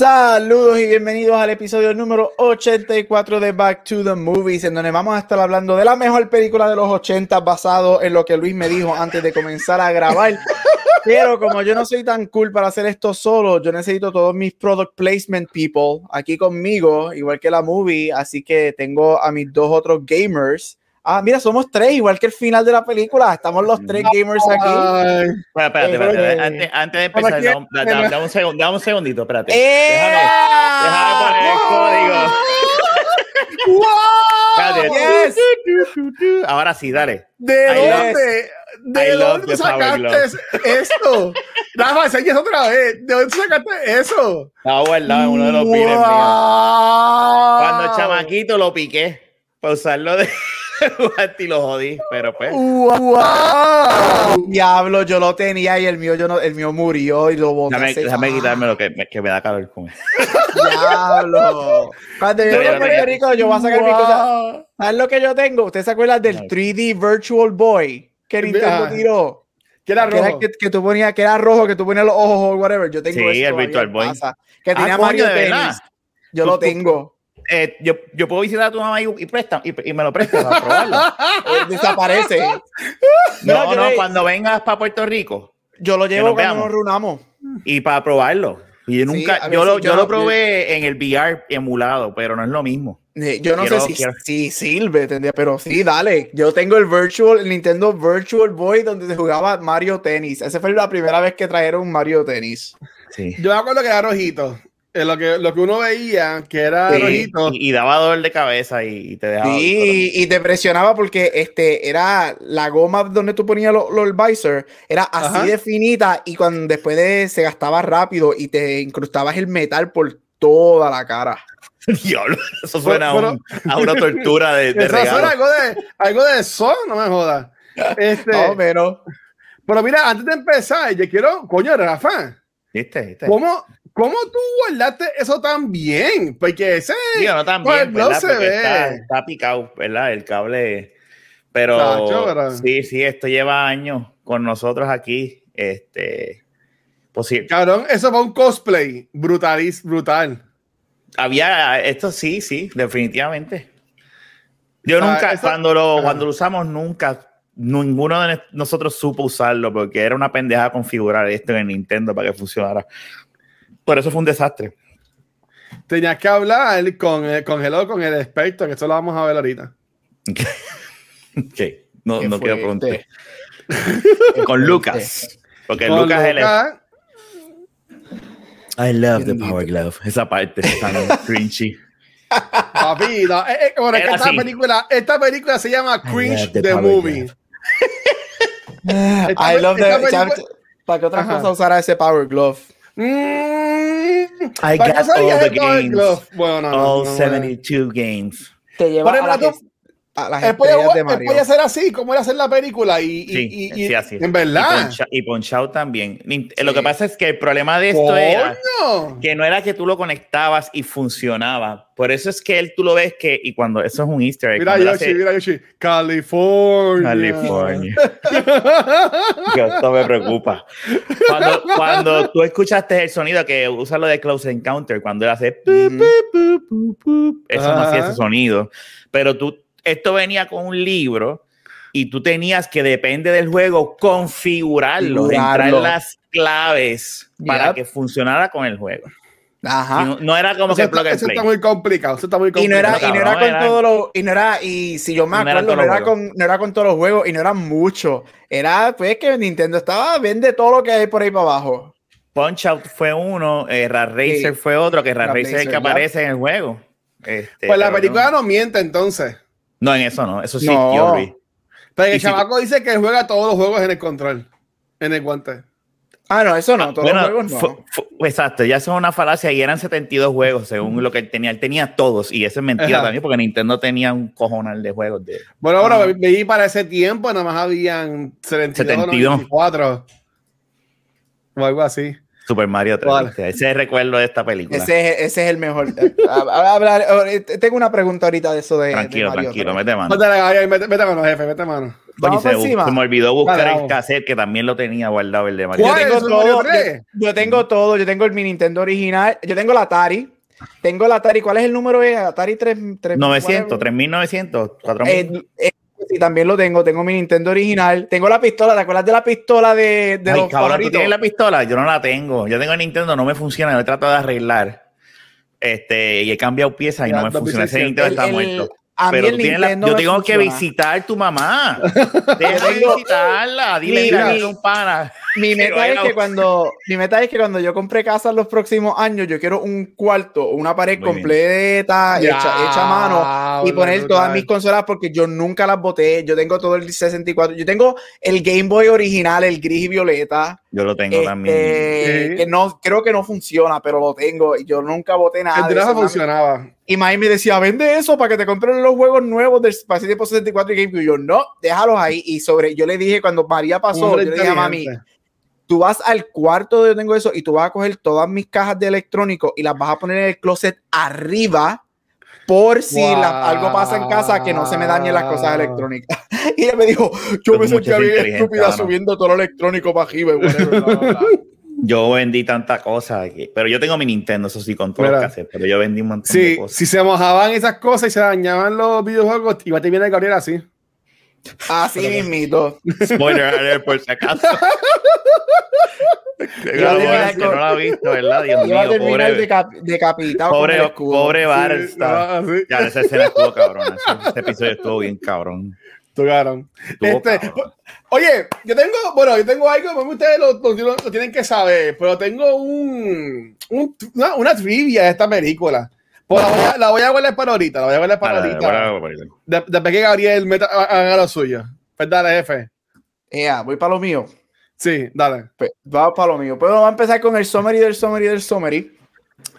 Saludos y bienvenidos al episodio número 84 de Back to the Movies, en donde vamos a estar hablando de la mejor película de los 80 basado en lo que Luis me dijo antes de comenzar a grabar. Pero como yo no soy tan cool para hacer esto solo, yo necesito todos mis product placement people aquí conmigo, igual que la movie, así que tengo a mis dos otros gamers Ah, mira, somos tres, igual que el final de la película. Estamos los tres gamers aquí. Espera, espérate, espérate. Antes, antes, de empezar, dame, dame, dame, un segundo, dame un segundito, espérate. ¡Eh! Déjame, déjame poner el código. ¡Wow! Yes. Ahora sí, dale. ¿De dónde? ¿De dónde sacaste esto? Rafa, enseñas otra vez. ¿De dónde sacaste eso? Estaba guardado en uno de los wow. pines míos. Cuando chamaquito lo piqué para usarlo de y lo jodí, pero pues. Wow. Diablo, yo lo tenía y el mío, yo no, el mío murió y lo boté. Déjame, déjame quitarme lo que me, que me da calor con él. Diablo. Cuando yo a Puerto Rico, yo voy a sacar wow. mi cosa. ¿Sabes lo que yo tengo? ¿Usted se acuerda del 3D Virtual Boy que Nintendo tiró? Que era rojo. Que, era, que, que, tú ponías, que era rojo, que tú ponías los ojos o whatever. Yo tengo sí, el Virtual Boy. Que tenía ah, Mario Tennis. Yo lo tengo. Eh, yo, yo, puedo visitar a tu mamá y, y, presta, y, y me lo prestas para probarlo. Desaparece. No, no, no cuando vengas para Puerto Rico. Yo lo llevo cuando nos reunamos. Y para probarlo. Y yo nunca, sí, yo, lo, si yo, yo, lo probé en el VR emulado, pero no es lo mismo. Yo no quiero, sé si, quiero... si sirve, pero sí, dale. Yo tengo el Virtual, el Nintendo Virtual Boy donde se jugaba Mario Tennis. Esa fue la primera vez que trajeron Mario Tennis. Sí. Yo me acuerdo que era rojito. Eh, lo, que, lo que uno veía, que era sí, rojito. Y, y, daba dolor de cabeza y, y te dejaba. Sí, y te presionaba porque este era la goma donde tú ponías los lo, el visor, era así Ajá. de finita y cuando después de se gastaba rápido y te incrustabas el metal por toda la cara. Diablo, eso suena pero, a, un, a, una tortura de, de eso regalo. suena algo de, algo de eso, no me jodas. Este, no, pero. Pero mira, antes de empezar, yo quiero, coño, Rafa. ¿Viste? ¿Viste? ¿Cómo, ¿Cómo tú guardaste eso tan bien? Porque ese. Sí, no tan bien, no se ve. Está, está, picado, ¿verdad? El cable. Pero sí, sí, esto lleva años con nosotros aquí. Este. Posible. Cabrón, eso fue un cosplay brutalis, brutal. Había, esto sí, sí, definitivamente. Yo o sea, nunca, eso, cuando, lo, cuando lo usamos, nunca ninguno de nosotros supo usarlo porque era una pendeja configurar esto en Nintendo para que funcionara. Por eso fue un desastre. Tenías que hablar con, eh, con Hello, con el experto, que eso lo vamos a ver ahorita. ok, no, no quiero preguntar. con Lucas. Porque con Lucas es el. I love the Power Glove. Esa parte es tan cringy. Papi, no, eh, eh, bueno, esta, película, esta película se llama Cringe the, the Movie. I love the. Película... ¿Para qué otras cosas usará ese Power Glove? Mm, I got all the games. Bueno, no, all no, no, 72 games. Te lleva a, la que, a las él podía, de Mario. Él podía hacer así, como era hacer la película. Y, sí, y, y, sí, así. En verdad. Y Punch también. Sí. Lo que pasa es que el problema de esto ¡Coño! era que no era que tú lo conectabas y funcionaba. Por eso es que él tú lo ves que, y cuando eso es un easter egg. Mira Yoshi, hace, mira Yoshi. California. California. que esto me preocupa. Cuando, cuando tú escuchaste el sonido que usa lo de Close Encounter, cuando él hace. Mm -hmm. Eso Ajá. no hacía ese sonido. Pero tú esto venía con un libro y tú tenías que, depende del juego, configurarlo, entrar las claves yep. para que funcionara con el juego. Ajá. No, no, era como eso que está, plug and eso play. está muy complicado. Eso está muy complicado. Y no era, y no era con era... todo lo, y no era, y si yo me acuerdo, no, era con, no era con todos los juegos y no era mucho. Era pues que Nintendo estaba, vende todo lo que hay por ahí para abajo. Punch Out fue uno, eh, Rat Racer sí. fue otro, que Rat Racer es el que aparece en el juego. Este, pues la película no. no miente entonces. No, en eso no, eso sí, no. Theory. Pero el chamaco si... dice que juega todos los juegos en el control, en el guante. Ah, no, eso no, todos Bueno, los juegos no. exacto, ya eso es una falacia y eran 72 juegos según lo que él tenía. Él tenía todos y eso es mentira Ajá. también porque Nintendo tenía un cojonal de juegos de... Bueno, bueno, Ah. ve- veí para ese tiempo, nada más habían 72, 72. 94 o algo así. Super Mario 3. Vale. Ese es el recuerdo de esta película. Ese, es- ese es el mejor. Hablar- tengo una pregunta ahorita de eso de. de tranquilo, Mario tranquilo, tres. mete mano. Mete, mete mano, jefe, mete mano. Coño, se, se me olvidó buscar Vale, el cassette que también lo tenía guardado el de Mario. Yo tengo ¿Es el todo. 3? Yo, yo tengo todo. Yo tengo el mi Nintendo original. Yo tengo la Atari. Tengo la Atari. ¿Cuál es el número? Es Atari 3, 3 900, 3900, 4000. Eh, eh, sí, también lo tengo. Tengo mi Nintendo original. Tengo la pistola. ¿Te acuerdas de la pistola de, de Ay, los cabrón, ¿tú tienes la pistola? Yo no la tengo. Yo tengo el Nintendo, no me funciona. Yo trato de arreglar. Este, y he cambiado piezas y no me funciona. Ese 2600. Nintendo está el- muerto. A mí Pero el tú tienes la- yo tengo que funciona. visitar a tu mamá. Deja de tengo- visitarla. Dile, Mira, mira, mi- un pana. Mi meta, es a- que cuando, mi meta es que cuando yo compre casa en los próximos años, yo quiero un cuarto, una pared Muy completa, hecha, hecha a mano, y poner todas mis consolas porque yo nunca las boté. Yo tengo todo el 64. Yo tengo el Game Boy original, el gris y violeta. Yo lo tengo también. este, Sí. que no, creo que no funciona, pero lo tengo. Y yo nunca boté nada. El funcionaba. Y Mike me decía, vende eso para que te compren los juegos nuevos del ese tiempo 64 y GameCube. Y yo, no, déjalos ahí. Y sobre, yo le dije, cuando María pasó, yo le dije a mami, tú vas al cuarto donde yo tengo eso y tú vas a coger todas mis cajas de electrónico y las vas a poner en el closet arriba por si Wow. la- algo pasa en casa que no se me dañen las cosas electrónicas. Y ella me dijo, yo me Es mucha sentía bien estúpida subiendo todo lo electrónico para arriba. Yo vendí tanta cosa aquí. Pero yo tengo mi Nintendo, eso sí, con todos los Mira. cassettes. Pero yo vendí un montón de cosas. si se mojaban esas cosas y se dañaban los videojuegos, iba a terminar Gabriel así. Así mismito. Spoiler alert, por si acaso. Terminar que no lo ha visto, ¿verdad? Dios mío, terminar pobre, deca- decapitado. pobre, pobre Bar Sí, ah, sí. Ya, esa escena estuvo cabrón. Ese, ese episodio estuvo bien cabrón. Tocaron. Este, cabrón. Oye, yo tengo, bueno, yo tengo algo, ustedes lo, lo- lo- tienen que saber, pero tengo un, un- una, una trivia de esta película. Pues la, voy a, la voy a guardar para ahorita, la voy a guardar para Dale, ahorita. dale, dale, dale. De- Después que Gabriel meta, haga lo suyo. Pues dale, jefe. Ea, voy para lo mío. Sí, dale. Pues, vamos para lo mío. Pues vamos a empezar con el summary del summary del summary.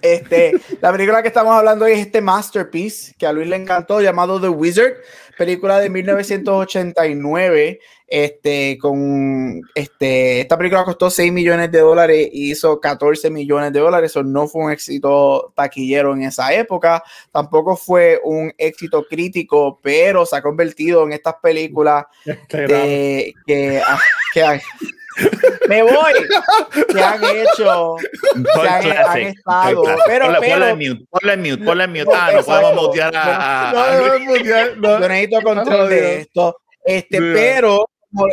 Este, la película que estamos hablando hoy es este masterpiece que a Luis le encantó, llamado The Wizard, película de 1989. Este, con este, esta película costó 6 millones de dólares y hizo 14 millones de dólares. Eso no fue un éxito taquillero en esa época. Tampoco fue un éxito crítico, pero se ha convertido en estas películas de, que, ah, que me voy. Que han hecho que han, han estado. pero, Ponle- pero ponle en mute, ponle en mute, ponle en mute. No, Ah, no podemos mutear a, No, a no, no, mundial, no. yo necesito control de esto. Este Dios. pero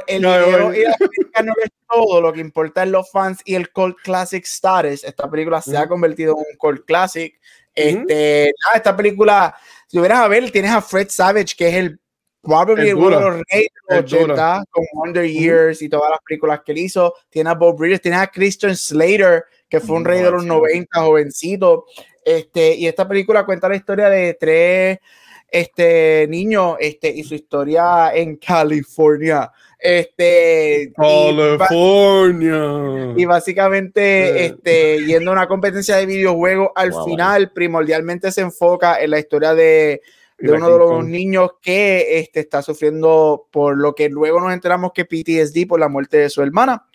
el No, dinero no. y la crítica no es todo lo que importa es los fans y el cult classic status. Esta película se ha convertido en un cult classic. Este nada, esta película si hubieras a ver tienes a Fred Savage que es el probably uno de los reyes de los duro. 80 con Wonder Years y todas las películas que él hizo tiene a Bob Bridges tiene a Christian Slater que fue un rey de los Sí. 90 jovencito este y esta película cuenta la historia de tres este niños este y su historia en California este y California. y básicamente Sí. este, yendo a una competencia de videojuegos, al Wow. final primordialmente se enfoca en la historia de, de uno de los niños que este, está sufriendo por lo que luego nos enteramos que PTSD por la muerte de su hermana.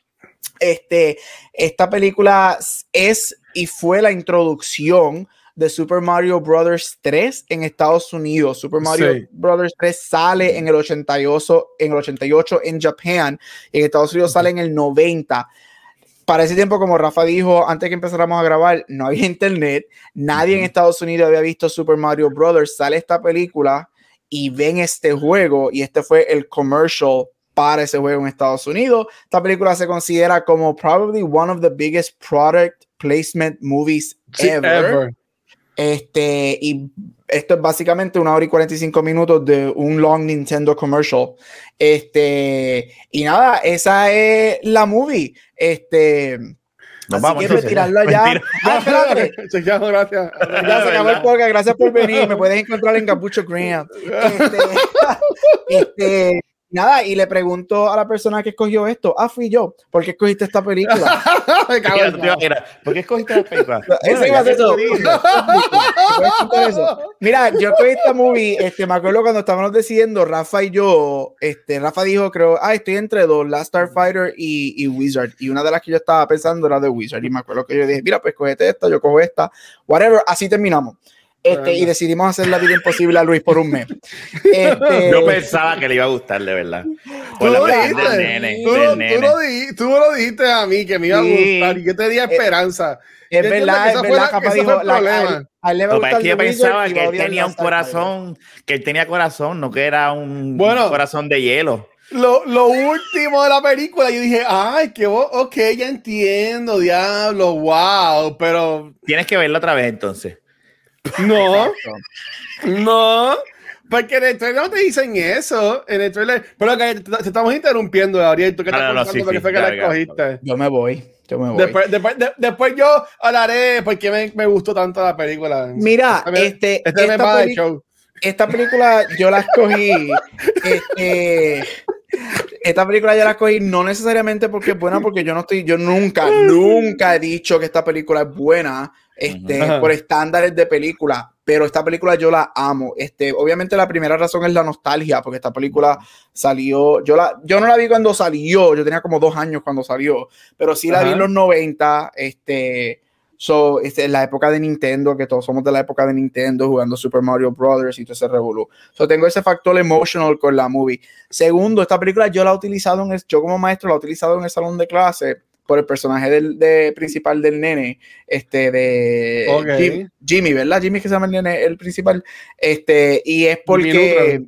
Este, esta película es y fue la introducción de Super Mario Brothers 3 en Estados Unidos. Super Mario Sí. Brothers 3 sale en el 88, en el 88 en Japan y en Estados Unidos sale en el 90. Para ese tiempo, como Rafa dijo antes que empezáramos a grabar, no había internet, nadie en. Estados Unidos había visto Super Mario Brothers. Sale esta película y ven este juego y este fue el commercial para ese juego en Estados Unidos. Esta película se considera como probably one of the biggest product placement movies Sí, ever. ever. Este, y esto es básicamente una hora y 45 minutos de un long Nintendo commercial. Este, y nada, esa es la movie. Este, Nos así vamos, que retirarlo allá. Ah, espérate. Chequeamos, gracias. Ya se acabó el podcast. Gracias por venir. Me puedes encontrar en Capucho Graham. Este, este, nada, y le pregunto a la persona que escogió esto, ah, fui yo, ¿por qué escogiste esta película? Mira, ¿Por qué escogiste la película? Eso iba a ser. Mira, yo escogí esta movie, este, me acuerdo cuando estábamos decidiendo, Rafa y yo, este, Rafa dijo, creo, ah, estoy entre dos, Last Starfighter y, y Wizard, y una de las que yo estaba pensando era de Wizard, y me acuerdo que yo dije, mira, pues cogete esta, yo cojo esta, whatever, así terminamos. Este, y decidimos hacer la vida imposible a Luis por un mes. Este, Yo pensaba que le iba a gustar, de verdad. Tú Por la lo dijiste. del nene, Tú, lo- tú tú dijiste a mí que me iba a Sí. gustar y yo te di esperanza. es verdad, es verdad, ese dijo, el la- a problema. él- a él le va a gustar es que yo pensaba que él tenía un corazón, que él tenía corazón, no que era un Bueno. corazón de hielo. Lo, lo último de la película, yo dije, ay, que bo- ok, ya entiendo, diablo, wow, pero Tienes que verlo otra vez entonces. No, no, porque en el trailer no te dicen eso, en el trailer, pero que te, te estamos interrumpiendo, Gabriel, tú que No, estás no, no, contando sí, por qué sí, fue que la ya. escogiste. Yo me voy, yo me voy. Después, después, de- después yo hablaré porque me, me gustó tanto la película. Mira, Este este, este me esta, peli- show. esta película yo la escogí. este, esta película yo la escogí no necesariamente porque es buena, porque yo no estoy, yo nunca, nunca he dicho que esta película es buena, este, por estándares de película. Pero esta película yo la amo. Este, obviamente la primera razón es la nostalgia, porque esta película salió, yo la, yo no la vi cuando salió, yo tenía como dos años cuando salió, pero sí la vi en los 90, este, So, este, en la época de Nintendo, que todos somos de la época de Nintendo jugando Super Mario Brothers y todo ese revolú. So, tengo ese factor emotional con la movie. Segundo, esta película yo la he utilizado en el, yo como maestro la he utilizado en el salón de clase por el personaje del de, principal del nene, este de Ok. Jim- Jimmy, ¿verdad? Jimmy es que se llama el nene, el principal. Este, y es porque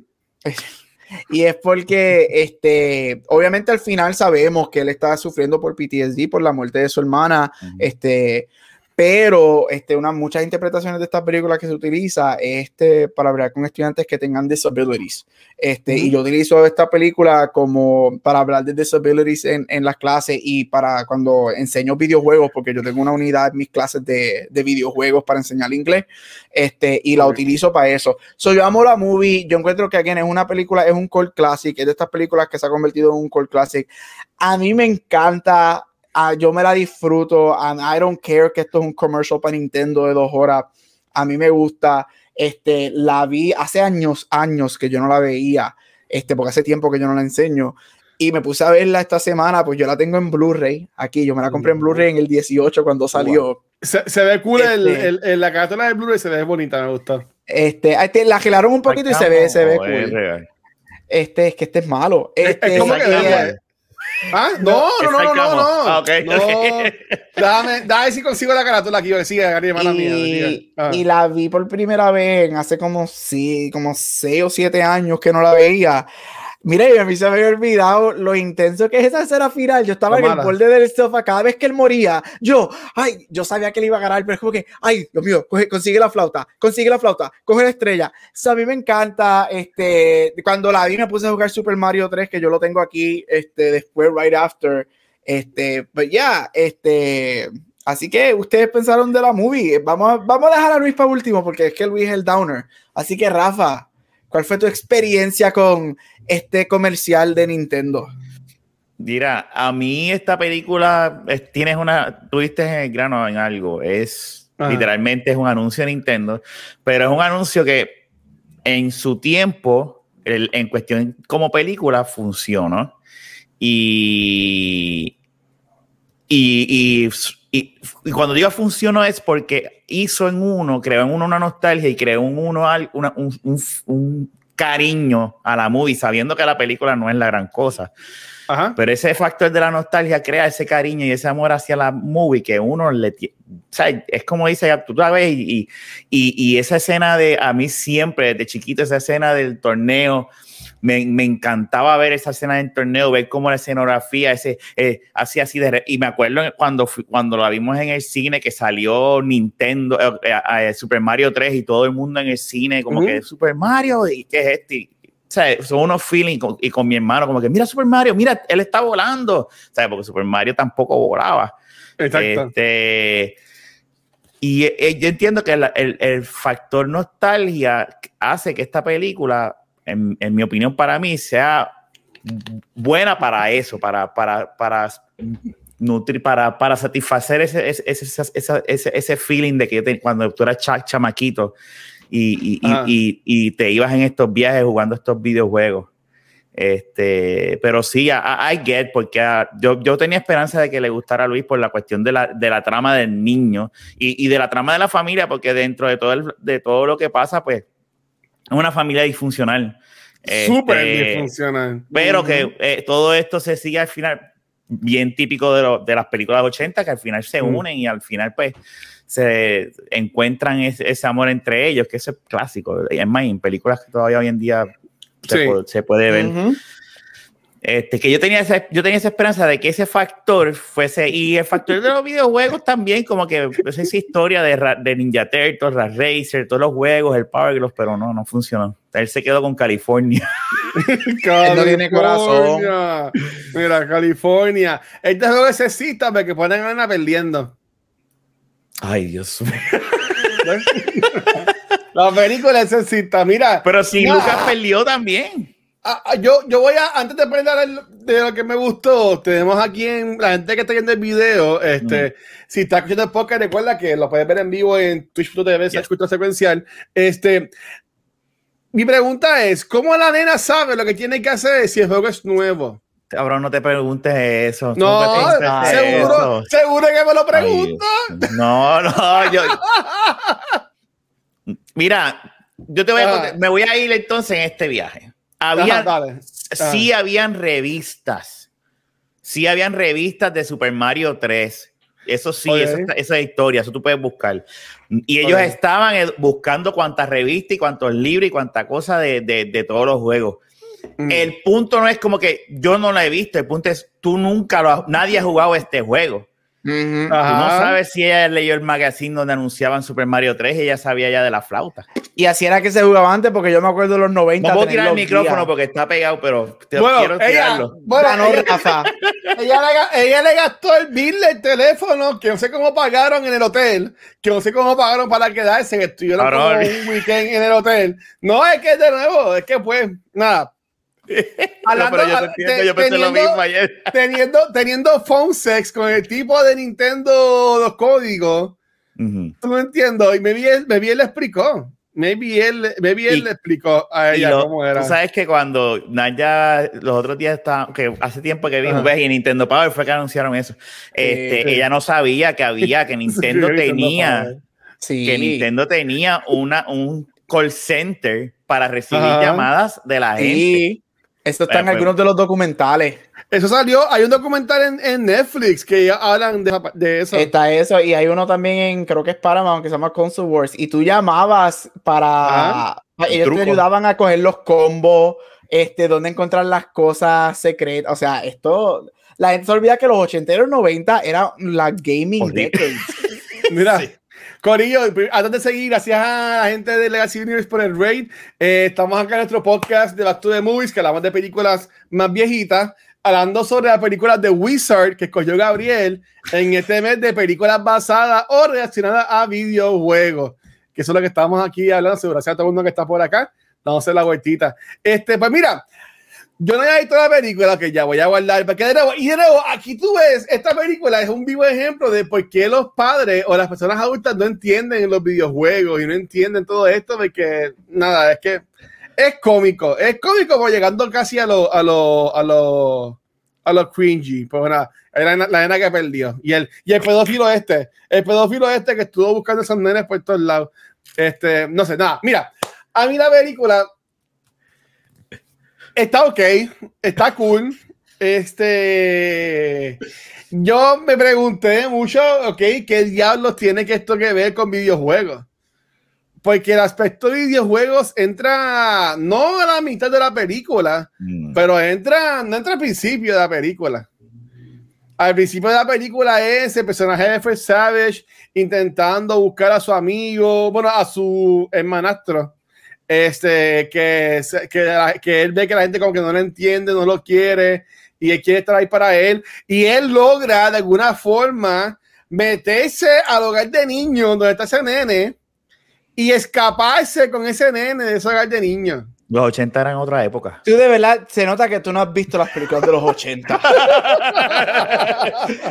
y es porque, este, obviamente al final sabemos que él está sufriendo por PTSD, por la muerte de su hermana, este, pero este, una, muchas interpretaciones de esta película que se utiliza este, para hablar con estudiantes que tengan disabilities. Este, Y yo utilizo esta película como para hablar de disabilities en, en las clases y para cuando enseño videojuegos, porque yo tengo una unidad en mis clases de, de videojuegos para enseñar inglés, este, y la Ok. utilizo para eso. So, yo amo la movie, yo encuentro que again, es una película, es un cult classic, es de estas películas que se ha convertido en un cult classic. A mí me encanta, ah, yo me la disfruto, and I don't care que esto es un commercial para Nintendo de dos horas, a mí me gusta, este, la vi hace años, años que yo no la veía, este, porque hace tiempo que yo no la enseño, y me puse a verla esta semana, pues yo la tengo en Blu-ray, aquí, yo me la compré en Blu-ray en el 18 cuando salió. Se, se ve cool el, Este- el- el- la carátula de Blu-ray se ve bonita, me gusta. Este, este, la gelaron un poquito y se ve, se ve cool. Este, es que este es malo. Es- Este, es como que y- de- ¿Ah? No, no, no, no, no, no. Ah, No. Déjame, déjame si consigo la carátula aquí. Sigue, Gary, mala mía. y, sigue. Ah. y la vi por primera vez hace como, sí, como seis o siete años que no la veía. Mira, y a mí se me había olvidado lo intenso que es esa escena final. Yo estaba Lo en el borde del sofá cada vez que él moría. Yo, ay, yo sabía que él iba a ganar, pero es como que, ay, Dios mío, coge- consigue la flauta, consigue la flauta, coge la estrella. So, a mí me encanta, este, cuando la vi me puse a jugar Super Mario 3, que yo lo tengo aquí, este, después, right after. Este, pero ya, este, así que ustedes pensaron de la movie. Vamos a, vamos a dejar a Luis para último, porque es que Luis es el downer. Así que, Rafa, ¿cuál fue tu experiencia con este comercial de Nintendo? Mira, a mí esta película es- tienes una, tuviste el grano en algo, es Ajá. literalmente es un anuncio de Nintendo, pero es un anuncio que en su tiempo, el- en cuestión como película, funcionó. Y, y, y, y- y cuando digo funcionó es porque hizo en uno, creó en uno una nostalgia y creó en uno una- un, un- un cariño a la movie, sabiendo que la película no es la gran cosa. Ajá. Pero ese factor de la nostalgia crea ese cariño y ese amor hacia la movie que uno le tiene. O sea, es como dice, tú la ves y, y, y esa escena de, a mí siempre, desde chiquito, esa escena del torneo, me, me encantaba ver esa escena del torneo, ver cómo la escenografía, ese, eh, así, así de... Y me acuerdo cuando, cuando la vimos en el cine, que salió Nintendo, eh, eh, Super Mario 3 y todo el mundo en el cine, como Ujú. que Super Mario, ¿y qué es este? O sea, son unos feelings con- y con mi hermano, como que mira Super Mario, mira, él está volando. O sea, porque Super Mario tampoco volaba. Exacto. Este, y yo entiendo que el, el factor nostalgia hace que esta película, en, en mi opinión, para mí, sea buena para eso, para, para, para nutrir, para, para satisfacer ese, ese, ese, ese, ese feeling de que cuando tú eras chamaquito y, y, y, y, te ibas en estos viajes jugando estos videojuegos. Este, pero sí, I, get, porque ah, yo, yo, tenía esperanza de que le gustara a Luis por la cuestión de la, de la trama del niño y, y, de la trama de la familia, porque dentro de todo, el, de todo lo que pasa, pues es una familia disfuncional. Súper este, disfuncional. Pero que eh, todo esto se sigue al final, bien típico de, lo, de las películas 80, que al final se unen y al final, pues, se encuentran ese, ese, amor entre ellos, que es clásico. Es más, en películas que todavía hoy en día se, sí. puede, se puede, ver. Uh -huh. Este, que yo tenía, esa, yo tenía esa esperanza de que ese factor fuese, y el factor de los videojuegos también, como que pues, esa historia de, de Ninja Turtles, Rat Racer, todos los juegos, el Power Glove, pero no, no funcionó. Él se quedó con California. California. no tiene corazón. Mira, California. Este juego necesita que ponen a Ana perdiendo. Ay, Dios mío. La película necesita, mira. Pero si Lucas perdió también. Ah, yo, yo voy a, antes de aprender de lo que me gustó, tenemos aquí en la gente que está viendo el video, este, mm. si está escuchando el podcast, recuerda que lo puedes ver en vivo en twitch.tv, yes. secuencial. Este, mi pregunta es, ¿cómo la nena sabe lo que tiene que hacer si el juego es nuevo? Ahora no te preguntes eso. No, seguro, eso. seguro que me lo pregunto. no, no, yo. Mira, yo te voy a contar, me voy a ir entonces en este viaje. Había, sí habían revistas. Sí habían revistas de Super Mario 3. Eso sí, okay. esa, esa historia, eso tú puedes buscar. Y ellos okay. estaban buscando cuántas revistas y cuántos libros y cuánta cosa de, de, de todos los juegos. Mm. El punto no es como que yo no la he visto, el punto es tú nunca lo has, nadie ha jugado este juego. Uh -huh. Tú no sabes si ella leyó el magazine donde anunciaban Super Mario 3 y ella sabía ya de la flauta. Y así era que se jugaba antes, porque yo me acuerdo de los 90. No puedo tirar el micrófono días. porque está pegado, pero te bueno, quiero ella, tirarlo. Bueno, no, ella, Rafa. ella, le, ella, le, gastó el bill del teléfono, que no sé cómo pagaron en el hotel, que no sé cómo pagaron para quedarse, que estuvieron un weekend en el hotel. No, es que de nuevo, es que pues, nada, Hablando, no, pero yo te entiendo, yo pensé teniendo, lo mismo ayer. Teniendo, teniendo phone sex con el tipo de Nintendo, los códigos, uh -huh. tú no entiendo. Y maybe él, maybe él le explicó. Maybe él, maybe él y, le explicó a ella lo, cómo era. Tú sabes que cuando Naya los otros días estaba, que hace tiempo que vimos, ves, y Nintendo Power fue que anunciaron eso. Este, sí. Ella no sabía que había, que Nintendo sí, tenía, que Nintendo tenía una, un call center para recibir llamadas de la gente. Esto está en algunos de los documentales. Eso salió, hay un documental en, en Netflix que hablan de, de, eso. Está eso, y hay uno también en, creo que es Paramount, que se llama Console Wars, y tú llamabas para... Ah, ellos truco. te ayudaban a coger los combos, este, dónde encontrar las cosas secretas, o sea, esto... La gente se olvida que los 80 y los 90 era la gaming decades. Mira, sí. Corillo, antes de seguir, gracias a la gente de Legacy Universe por el raid. Eh, estamos acá en nuestro podcast de Back to the Movies, que hablamos de películas más viejitas, hablando sobre las películas de Wizard que escogió Gabriel en este mes de películas basadas o reaccionadas a videojuegos. Que eso es lo que estamos aquí hablando. Gracias a todo el mundo que está por acá. Vamos la vueltita. Este, pues mira, yo no había visto la película que ya voy a guardar. Porque de nuevo, y de nuevo, aquí tú ves, esta película es un vivo ejemplo de por qué los padres o las personas adultas no entienden los videojuegos y no entienden todo esto. Porque nada, es que es cómico. Es cómico por llegando casi a lo, a lo, a lo, a lo cringy. Pues nada, la, la nena que perdió. Y el, y el pedófilo este, el pedófilo este que estuvo buscando esos nenes por todos lados. Este, no sé, nada. Mira, a mí la película está ok, está cool. Este, yo me pregunté mucho, ok, ¿qué diablos tiene que esto que ver con videojuegos? Porque el aspecto de videojuegos entra no a la mitad de la película, mm. pero entra, no entra al principio de la película. Al principio de la película es el personaje de Fred Savage intentando buscar a su amigo, bueno, a su hermanastro este, que, que, que, él ve que la gente como que no lo entiende, no lo quiere y él quiere estar ahí para él y él logra de alguna forma meterse al hogar de niños donde está ese nene y escaparse con ese nene de ese hogar de niños. Los 80 eran otra época. Tú de verdad, se nota que tú no has visto las películas de los 80.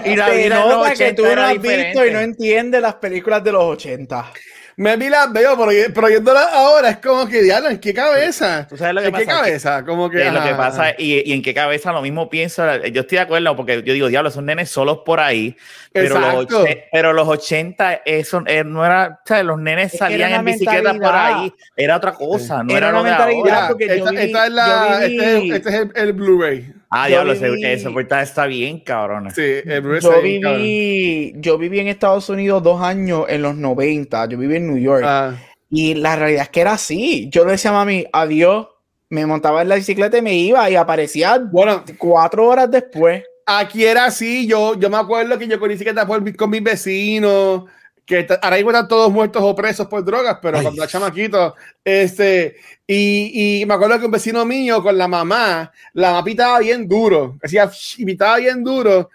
Y la se nota que 80 tú no has visto y diferente. no entiendes las películas de los 80. Me vi las veo, pero, pero viéndolas ahora es como que, diablo, ¿en qué cabeza? ¿Tú sabes lo que ¿En qué pasa? cabeza? Como que, Eh, lo que pasa y, y en qué cabeza lo mismo pienso, yo estoy de acuerdo porque yo digo, diablo, son nenes solos por ahí, pero, los, Exacto. och- pero los 80 eso eh, no era, o sea, los nenes Es salían en bicicleta por ahí, era otra cosa, no Era era, lo de ahora. Porque yo esta, viví- esta es la, yo este es, viví- este es el, el Blu-ray. Ah, diablo, viví- ese portal está bien, cabrón. Sí, el Yo está bien, cabrón. viví, yo viví en Estados Unidos dos años en los 90. Yo viví en New York. Ah, Y la realidad es que era así. Yo le decía a mami, adiós. Me montaba en la bicicleta y me iba y aparecía bueno, cuatro horas después. aquí era así. Yo, yo me acuerdo que yo con bicicleta por mi- con mis vecinos, que ahora mismo están todos muertos o presos por drogas, pero Ay. cuando era chamaquito, este, y, y me acuerdo que un vecino mío con la mamá, la mamá pitaba bien duro, hacía pitaba bien duro.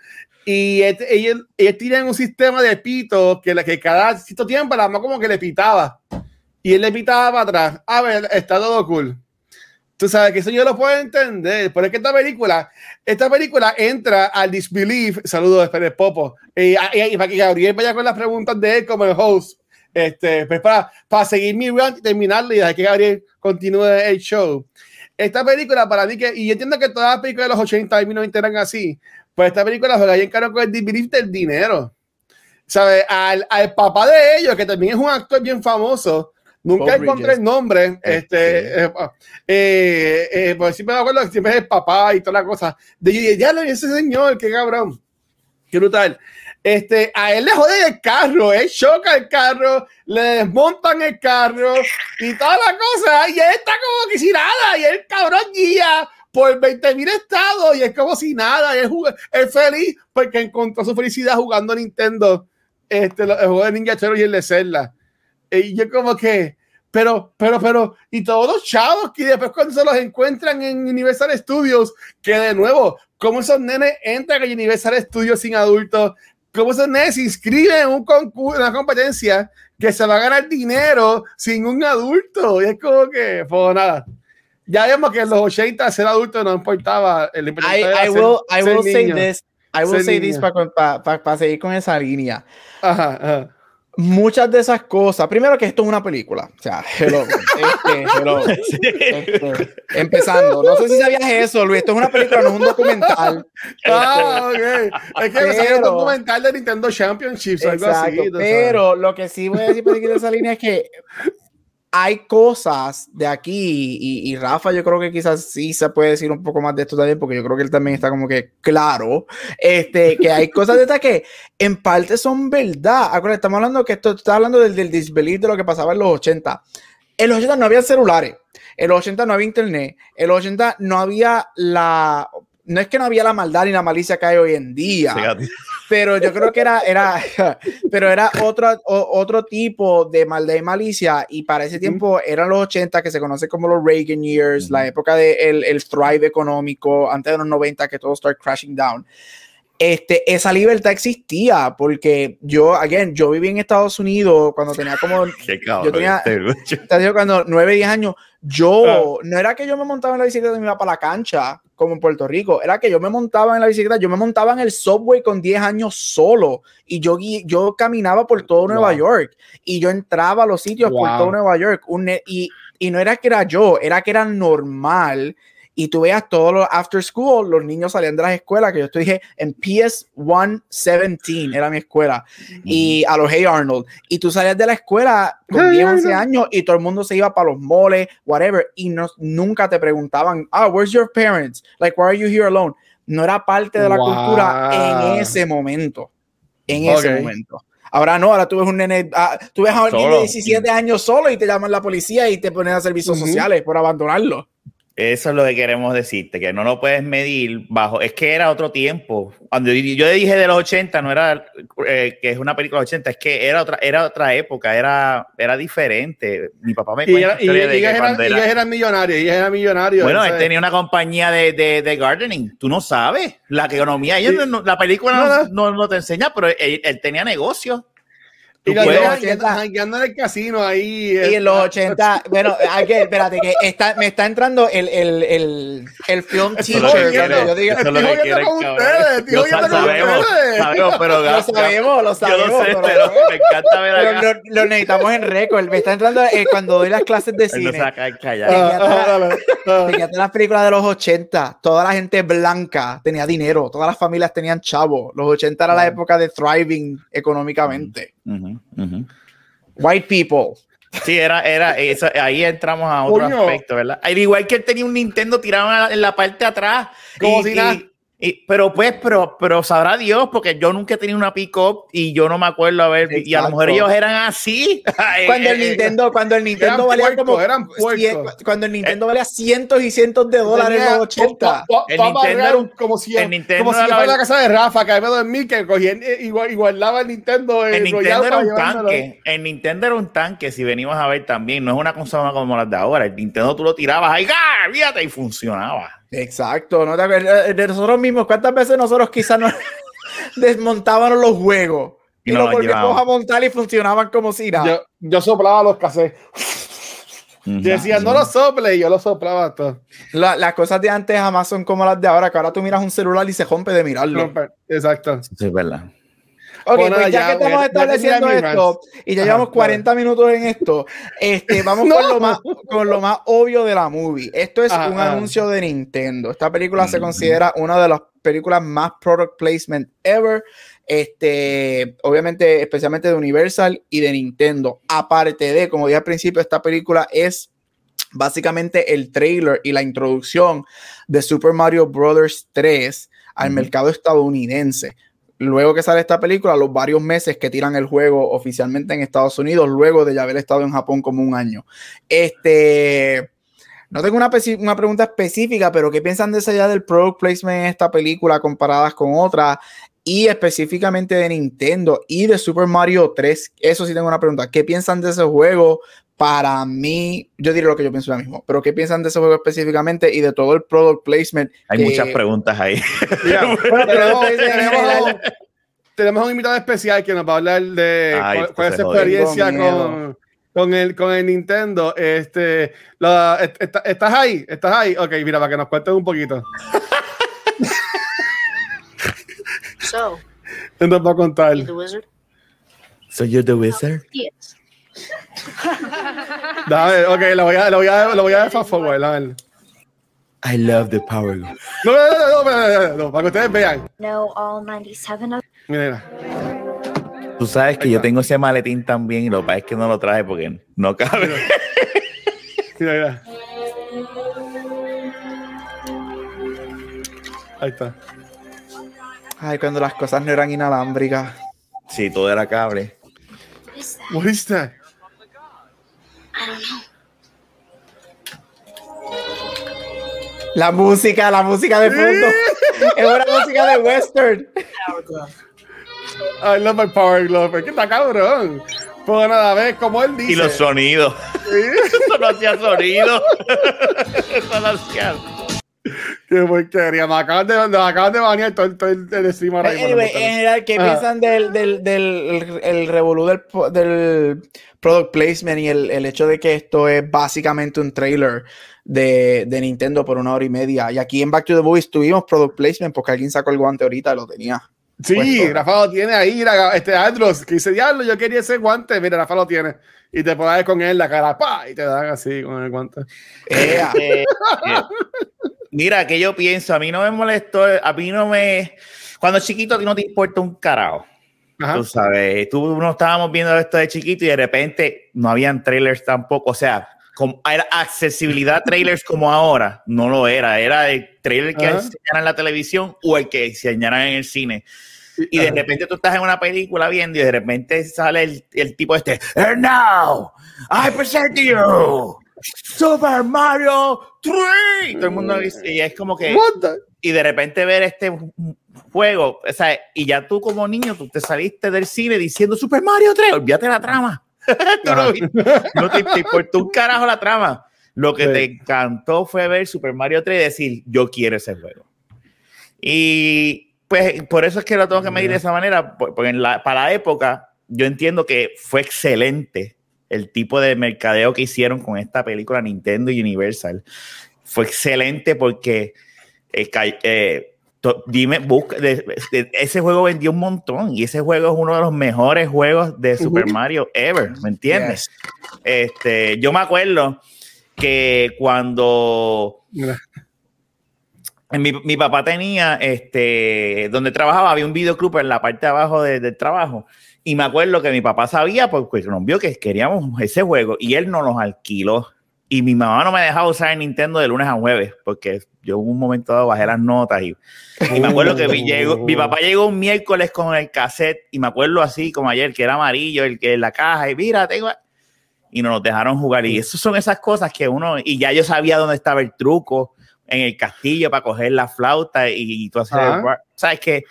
Y este- ellos, ellos tienen un sistema de pito que, que cada cierto tiempo la mamá como que le pitaba. Y él le pitaba para atrás. A ver, está todo cool. Tú sabes que eso yo lo puedo entender. Pero es que esta película, esta película entra al disbelief. Saludos, Pérez Popo. Y, y- y para que Gabriel vaya con las preguntas de él como el host. Este, pues para, para seguir mi rant y terminarlo y dejar que Gabriel continúe el show. Esta película, para mí, que, y yo entiendo que todas las películas de los 80 y 90 eran así, pues esta película juega bien caro con el disbelief del dinero. ¿Sabes? Al, al papá de ellos, que también es un actor bien famoso, nunca Bob encontré Bridges. el nombre. Este. Eh, eh, eh, pues siempre me acuerdo que siempre es el papá y toda la cosa. De yo, ya lo ese señor, qué cabrón. Qué brutal. Este, a él le jode el carro, él choca el carro, le desmontan el carro y toda la cosa, y él está como que sin nada, y el cabrón guía por 20 mil estados, y es como si nada, y él es feliz porque encontró su felicidad jugando Nintendo, este, el juego de Ninja Turtles y el de Zelda. Y yo como que, pero, pero, pero, y todos los chavos que después cuando se los encuentran en Universal Studios, que de nuevo, ¿cómo esos nenes entran a Universal Studios sin adultos? ¿Cómo esos nenes se inscriben en un concurso, una competencia que se va a ganar dinero sin un adulto? Y es como que, pues nada. Ya vemos que en los 80 ser adulto no importaba. El I, importante era I ser- will, I ser will say this. I will say this niño. para seguir con esa línea. Ajá, ajá. Muchas de esas cosas, primero que esto es una película, o sea, hello, este, hello, este, empezando, no sé si sabías eso, Luis, esto es una película, no es un documental, Ah, ok. Es que salió un documental de Nintendo Championships o algo así. Exacto, sabes. pero lo que sí voy a decir para seguir esa línea es que hay cosas de aquí y, y Rafa yo creo que quizás sí se puede decir un poco más de esto también porque yo creo que él también está como que claro este que hay cosas de estas que en parte son verdad. Acuérdate, estamos hablando que esto está hablando del, del disbelief de lo que pasaba en los 80 en los 80 no había celulares en los 80 no había internet en los 80 no había la no es que no había la maldad ni la malicia que hay hoy en día pero yo creo que era, era, pero era otro, otro tipo de maldad y malicia, y para ese tiempo eran los 80 que se conoce como los Reagan years, la época del el thrive económico, antes de los 90 que todo start crashing down. Este, esa libertad existía porque yo, again, yo viví en Estados Unidos cuando tenía como. Yo tenía- te digo, cuando 9, 10 años, yo, no era que yo me montaba en la bicicleta y me iba para la cancha, como en Puerto Rico, era que yo me montaba en la bicicleta, yo me montaba en el subway con 10 años solo y yo, yo caminaba por todo Nueva Wow. York y yo entraba a los sitios por todo Nueva York un y, y no era que era yo, era que era normal. Y tú veas todos los after school, los niños salían de las escuelas, que yo estoy dije en PS 117 era mi escuela, y a los Hey Arnold. Y tú salías de la escuela con Hey 10, 11 Arnold. años y todo el mundo se iba para los moles, whatever, y no, nunca te preguntaban, ah, where's your parents? Like, why are you here alone? No era parte de la Wow. cultura en ese momento. En ese Ok. momento. Ahora no, ahora tú ves un nene, ah, tú ves a alguien de Solo. 17 años solo y te llaman la policía y te ponen a servicios Ujú. sociales por abandonarlo. Eso es lo que queremos decirte, que no lo puedes medir bajo. Es que era otro tiempo. Cuando yo dije de los 80, no era eh, que es una película de los 80, es que era otra, era otra época, era, era diferente. Mi papá me cuenta y- y de ellas eran, era- ellas eran millonarios, ellas eran millonarios. Bueno, él tenía una compañía de, de, de gardening. Tú no sabes la economía. Ella Sí. no- la película No, no, no, no te enseña, pero él, él tenía negocios. Y, los puedes- 80 jangueando en el casino ahí. Y en los eh, 80, bueno, hay que, espérate, que está, me está entrando el, el, el, el film quiere. yo diga, Eso es lo que quiere, jodiendo con cabrón. ustedes, estoy Yo sabemos, sabemos, pero lo sabemos, lo Yo sabemos. lo sé, pero- me encanta ver acá. lo, lo necesitamos en récord. Me está entrando eh, cuando doy las clases de cine. callado. Ah, ah, ah. Las películas de los 80, toda la gente blanca tenía dinero, todas las familias tenían chavos. Los 80 era la época de thriving económicamente. White people. Sí, era, era, eso, ahí entramos a otro Coño. aspecto, ¿verdad? Al igual que él tenía un Nintendo tirado en la, en la parte de atrás. Como Y- si y- nada. Y- pero pues, pero, pero sabrá Dios, porque yo nunca he tenido una pick-up y yo no me acuerdo a ver, y a lo mejor Exacto. ellos eran así. Cuando el Eh, eh, Nintendo, cuando el Nintendo valía como eran cien- cuando el Nintendo valía cientos y cientos de dólares en los 80. pa- pa- El Nintendo barrer era un- como si, el Nintendo como si era fuera la- la casa de Rafa, que había dormir, que cogían eh, igual, igual daba el Nintendo. El Nintendo era un tanque. El Nintendo era un tanque, si venimos a ver también. No es una consola como las de ahora. El Nintendo tú lo tirabas ahí, ¡ah! fíjate, y funcionaba. Exacto, ¿no te acuerdas? De nosotros mismos, ¿cuántas veces nosotros quizás nos desmontábamos los juegos? Y Y, no los volvíamos a montar y funcionaban como si nada. Yo, yo soplaba los cassettes. Y decían, no lo sople, y yo lo soplaba todo. La- las cosas de antes jamás son como las de ahora, que ahora tú miras un celular y se rompe de mirarlo. Exacto. Sí, es verdad. Ok, Bueno, pues ya, ya, que estamos ya- estableciendo esto y ya llevamos dale. 40 minutos en esto, este, vamos No. con, lo más, con lo más obvio de la movie. Esto es Ajá, un anuncio de Nintendo. Esta película se Ujú. considera una de las películas más product placement ever. Este, obviamente, especialmente de Universal y de Nintendo. Aparte de, como dije al principio, esta película es básicamente el trailer y la introducción de Super Mario Bros. 3 al mercado estadounidense. Luego que sale esta película, los varios meses que tiran el juego oficialmente en Estados Unidos, luego de ya haber estado en Japón como un año. Este, no tengo una, una pregunta específica, pero ¿qué piensan de esa idea del product placement en esta película comparadas con otras? Y específicamente de Nintendo y de Super Mario 3. Eso sí tengo una pregunta. ¿Qué piensan de ese juego? Para mí, yo diré lo que yo pienso ahora mismo, pero ¿qué piensan de ese juego específicamente y de todo el product placement? Hay que- muchas preguntas ahí. Bueno, tenemos, un invitado especial que nos va a hablar de Ay, cuál, cuál es su experiencia con, con, el, con el Nintendo. Este, la- est- est- ¿Estás ahí? ¿Estás ahí? Ok, mira, para que nos cuentes un poquito. So, nos va a contar. the wizard? So you're the wizard? Yes. Dame, ok, lo voy a, lo voy a, lo voy a fast forward. a ver. I love the power. No, no, no, no, no, no, no, para que ustedes vean. know all 97 of Mira, Tú sabes que yo tengo ese maletín también y lo que pasa es que no lo traje porque no cabe. mira, mira. Ahí está. Ay, cuando las cosas no eran inalámbricas. Sí, todo era cable. what is that? I don't know. La música, la música de fondo. es una música de western. I love my power glove. ¿Qué está cabrón? Pues nada, ves como él dice. Y los sonidos. Eso no hacía sonido. Eso no hacía. Qué porquería. Me acaban de, me acaban de banear todo, todo el, el stream ahora mismo. Anyway, en general, ¿qué Ajá. piensan del, del, del el, revolú del, del product placement y el, el hecho de que esto es básicamente un trailer de, de Nintendo por una hora y media? Y aquí en Back to the Movies tuvimos product placement porque alguien sacó el guante ahorita y lo tenía. Sí, puesto. Rafa lo tiene ahí, mira, este Andros, que dice, diablo, yo quería ese guante, mira, Rafa lo tiene. Y te pones con él la cara, pa, y te dan así con el guante. Ea. Eh, eh, mira, que yo pienso, a mí no me molestó, a mí no me... Cuando chiquito a ti no te importa un carajo. Ajá. Tú sabes, tú no estábamos viendo esto de chiquito y de repente no habían trailers tampoco. O sea, como, era accesibilidad a trailers como ahora, no lo era. Era el trailer que enseñaran en la televisión o el que enseñaran en el cine. Y de Ajá. repente tú estás en una película viendo y de repente sale el, el tipo este, And now, I present to you Super Mario 3. Todo el mundo dice, y es como que y de repente ver este juego, o sea, y ya tú como niño, tú te saliste del cine diciendo Super Mario 3, olvídate la trama. Tú no, no te, te importó un carajo la trama. Lo que Sí. te encantó fue ver Super Mario 3 y decir, yo quiero ese juego. Y pues por eso es que lo tengo que medir de esa manera, por- porque en la- para la época yo entiendo que fue excelente el tipo de mercadeo que hicieron con esta película Nintendo y Universal. Fue excelente porque eh, eh, to- dime, busca, de- de- ese juego vendió un montón y ese juego es uno de los mejores juegos de Super Mario ever, ¿me entiendes? Este, yo me acuerdo que cuando mi, mi papá tenía, este, donde trabajaba, había un videoclub en la parte de abajo de- del trabajo. Y me acuerdo que mi papá sabía porque nos vio que queríamos ese juego y él nos los alquiló. Y mi mamá no me dejaba usar el Nintendo de lunes a jueves porque yo en un momento dado bajé las notas y, y me acuerdo que mi, llegó- mi papá llegó un miércoles con el cassette y me acuerdo así como ayer que era amarillo el que la caja y mira tengo y nos dejaron jugar. Y eso son esas cosas que uno y ya yo sabía dónde estaba el truco en el castillo para coger la flauta y, y tú hacer el sabes que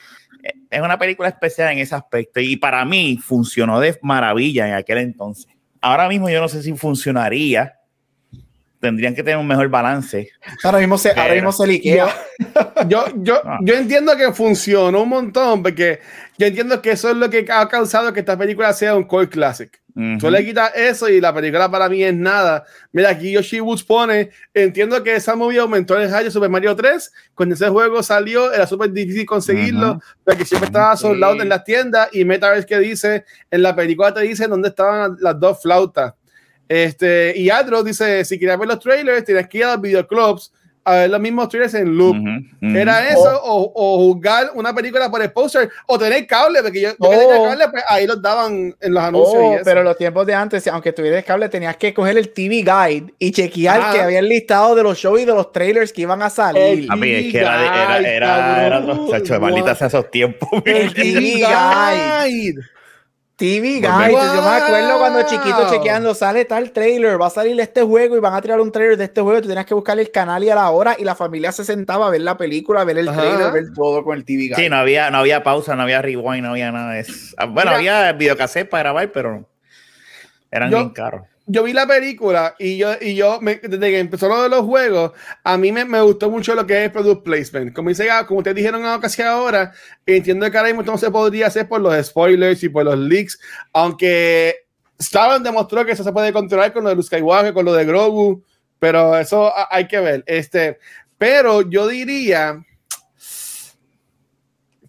es una película especial en ese aspecto y para mí funcionó de maravilla en aquel entonces. Ahora mismo yo no sé si funcionaría. Tendrían que tener un mejor balance. Ahora mismo se, ahora mismo se liquea. Yo, yo, Ah. yo entiendo que funcionó un montón, porque yo entiendo que eso es lo que ha causado que esta película sea un core classic. Ujú. Tú le quitas eso y la película para mí es nada. Mira, aquí Yoshi Woods pone, entiendo que esa movie aumentó el de Super Mario 3. Cuando ese juego salió era súper difícil conseguirlo, Ujú. porque siempre estaba Sí. soldado en las tiendas y Metaverse que dice, en la película te dice dónde estaban las dos flautas. Este, y Adro dice, si quieres ver los trailers, tienes que ir a los videoclubs a ver los mismos trailers en loop. Ujú, ujú. Era eso, o, o jugar una película por el poster, o tener cable, porque yo, yo que Oh. tenía cable, pues ahí los daban en los anuncios. Oh, y eso. pero los tiempos de antes, aunque tuvieras cable, tenías que coger el TV Guide y chequear Ah. que había el listado de los shows y de los trailers que iban a salir. El- Papi, es que era, de- era, Ay, era, era, cabrón. chacho, maldita sea esos tiempos. TV Guide. Yo me acuerdo cuando chiquito chequeando, sale tal trailer, va a salir este juego y van a tirar un trailer de este juego. Tú tenías que buscar el canal y a la hora y la familia se sentaba a ver la película, a ver el Ajá. trailer, ver todo con el TV Guide. Sí, no había, no había pausa, no había rewind, no había nada de eso. Ah, Bueno, Mira. había videocassette para grabar, pero eran Yo- bien caros. Yo vi la película y yo, y yo me- desde que empezó lo de los juegos, a mí me, me gustó mucho lo que es product placement. Como dice, como ustedes dijeron casi ahora, entiendo que ahora mismo no se podría hacer por los spoilers y por los leaks, aunque Star demostró que eso se puede controlar con lo de Luke Skywalker, con lo de Grogu, pero eso hay que ver. Este, pero yo diría,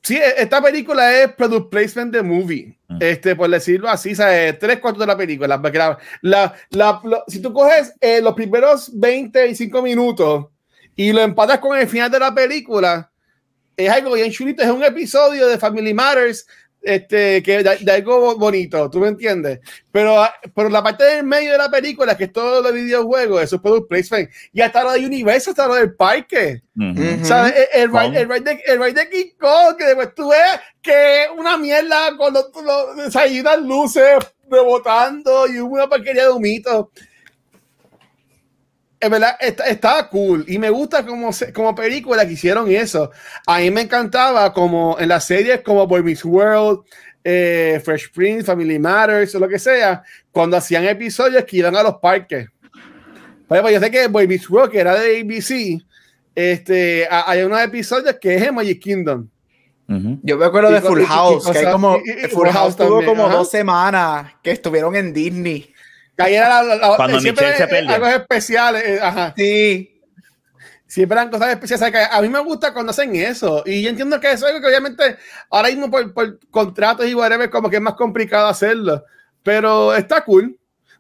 sí, e- esta película es product placement de movie. Mm. Este, por decirlo así, ¿sabes? tres cuartos de la película. la- la- la- si tú coges eh, los primeros 20 y 5 minutos y lo empatas con el final de la película, es algo bien chulito. Es un episodio de Family Matters este, que de, de algo bonito, ¿tú me entiendes? Pero, ah, pero la parte del medio de la película, que es todo los videojuegos, eso es product placement. Y hasta lo de Universal, hasta lo del parque. Ujú. Ujú. ¿Sabes? El, el, el, ride de, el ride de King Kong, que después tú ves que una mierda con los, los, luces rebotando y una porquería de humito. En verdad, está, estaba cool y me gusta como, como película que hicieron eso. A mí me encantaba como en las series como Boy Meets World, eh, Fresh Prince, Family Matters o lo que sea, cuando hacían episodios que iban a los parques. Por ejemplo, yo sé que Boy Meets World, que era de ABC, este, a- hay unos episodios que es en Magic Kingdom. Ujú. Yo me acuerdo Y de Full y- y House, que hay como y- y Full House tuvo también, como ajá. dos semanas que estuvieron en Disney. Que ahí era la- la- Cuando siempre Michelle se eh, pelea. algo especiales, eh, ajá. Sí. Siempre eran cosas especiales. O sea, que a mí me gusta cuando hacen eso. Y yo entiendo que eso es algo que obviamente ahora mismo por, por contratos y whatever, como que es más complicado hacerlo. Pero está cool.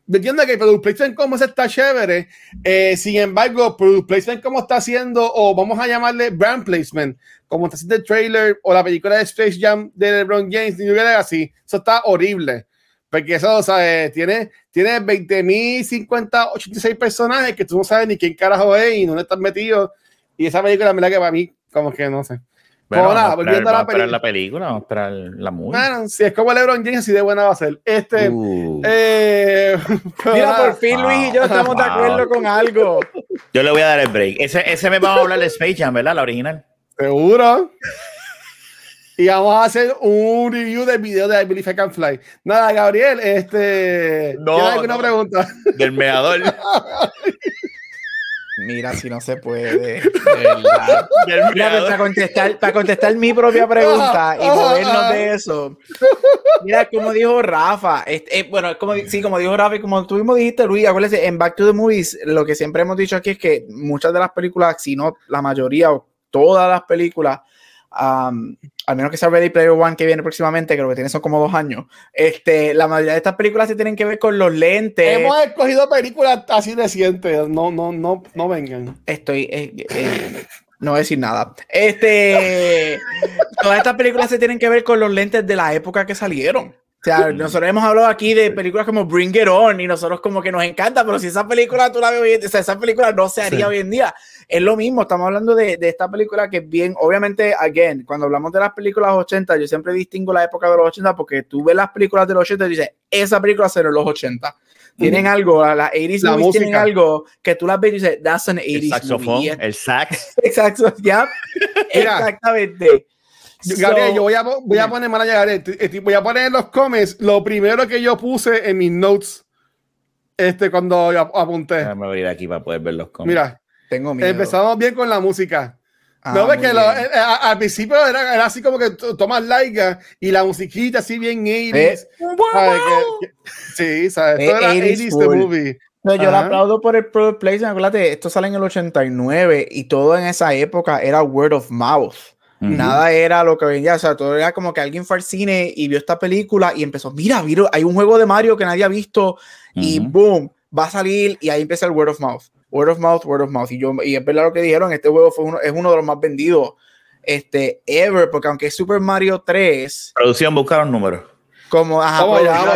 Yo entiendo que el product placement como ese está chévere. Eh, sin embargo, product placement como está haciendo, o vamos a llamarle brand placement, como está haciendo el trailer o la película de Space Jam de LeBron James, New Legacy, eso está horrible. Porque eso, sea, eh, tiene, tiene 20.000, 50, 86 personajes que tú no sabes ni quién carajo es y dónde están metidos. Y esa película, la verdad que para mí, como que no sé. Bueno, Como nada, volviendo a la esperar- vamos a esperar peli- la película, vamos a esperar la movie. Bueno, si es como LeBron James, así de buena va a ser. Este, Uh, eh, Mira, por fin Luis y yo Wow. estamos de acuerdo Wow. con algo. yo le voy a dar el break. Ese, ese me va a hablar de Space Jam, ¿verdad? La original. Seguro. Y vamos a hacer un review del video de I Believe I Can Fly. Nada, Gabriel, este. No, ¿Tienes alguna no. pregunta? Del meador. Mira, si no se puede. para contestar, para contestar mi propia pregunta y movernos de eso. Mira, como dijo Rafa, este, eh, bueno, como, sí, como dijo Rafa y como tú mismo dijiste, Luis, acuérdese, en Back to the Movies, lo que siempre hemos dicho aquí es que muchas de las películas, si no la mayoría o todas las películas, am, al menos que sea Ready Player One que viene próximamente, que lo que tiene son como dos años, este, la mayoría de estas películas se tienen que ver con los lentes. Hemos escogido películas así recientes. No, no, no, no vengan. Estoy. eh, eh, no voy a decir nada. Este. Todas estas películas se tienen que ver con los lentes de la época que salieron. O sea, nosotros hemos hablado aquí de películas como Bring It On y nosotros como que nos encanta, pero si esa película tú la ves hoy o sea, esa película no se haría hoy en día. Es lo mismo, estamos hablando de, de esta película que es bien, obviamente, again, cuando hablamos de las películas 80, yo siempre distingo la época de los 80 porque tú ves las películas de los 80 y dices, esa película será en los 80. Tienen algo, las 80s La movies tienen música. algo que tú las ves y dices, that's an 80s El movie. saxofón, es- el sax. Exacto, ya. Exactamente. Yo- Gabriel, So- yo voy a, voy a poner mala Gabriel. Voy a poner en los comments lo primero que yo puse en mis notes este, cuando ap- apunté. Déjame abrir aquí para poder ver los comments. Mira, Tengo miedo. empezamos bien con la música. Ah, no, ves muy que lo- eh, a- al principio era, era así como que tomas laica y la musiquita así bien 80s. ¿sabes? Que- que- sí, ¿sabes? Eh, Todo era 80s 80s the movie. No, yo le aplaudo por el product placement. Acuérdate, esto sale en el 89 y todo en esa época era word of mouth. Nada era lo que venía, o sea, todo era como que alguien fue al cine y vio esta película y empezó, mira, mira, hay un juego de Mario que nadie ha visto y boom, va a salir y ahí empieza el word of mouth. Word of mouth, word of mouth. Y, yo, y es verdad lo que dijeron, este juego fue uno, es uno de los más vendidos este, ever, porque aunque es Super Mario 3, Producción, buscar un número. como, ajá, pues, no,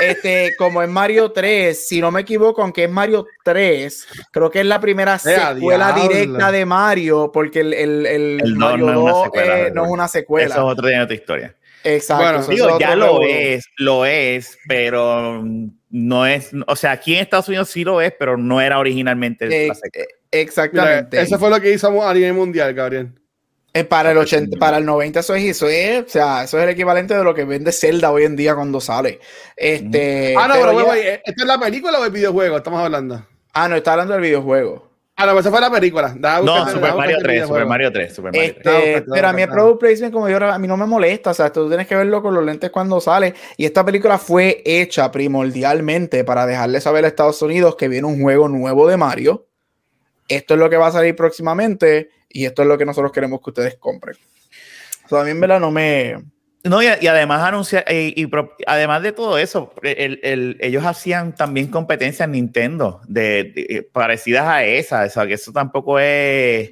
este, como es Mario 3, si no me equivoco, aunque es Mario 3, creo que es la primera ¡Ea, secuela directa de Mario, porque el, el, el El Mario no es una 2 secuela, eh, no es una secuela. Eso es otro día de otra historia. Exacto. Bueno, Digo, ya lo es, lo es, pero no es, o sea, aquí en Estados Unidos sí lo es, pero no era originalmente Eh, la secuela. Mira, exactamente. eso fue lo que hizo a nivel mundial, Gabriel. Eh, para el 80, para el 90 eso es, eso es, o sea, eso es el equivalente de lo que vende Zelda hoy en día cuando sale. Este, ah, no, pero pero, ya- ¿esto es la película o el videojuego? Estamos hablando. ah, no, está hablando del videojuego. Ah, no, esa fue la película. No, Super Mario buscarte el 3, Super. Mario 3, Super Mario 3. Este, Claro, claro, pero a mí el product placement, como yo, a mí no me molesta, o sea, tú tienes que verlo con los lentes cuando sale. Y esta película fue hecha primordialmente para dejarle saber a Estados Unidos que viene un juego nuevo de Mario. Esto es lo que va a salir próximamente y esto es lo que nosotros queremos que ustedes compren. O sea, a mí en verdad no me... No, y, y además anunciar, y, y pro- además de todo eso, el- el- ellos hacían también competencias Nintendo de, de- parecidas a esa, o sea, que eso tampoco es.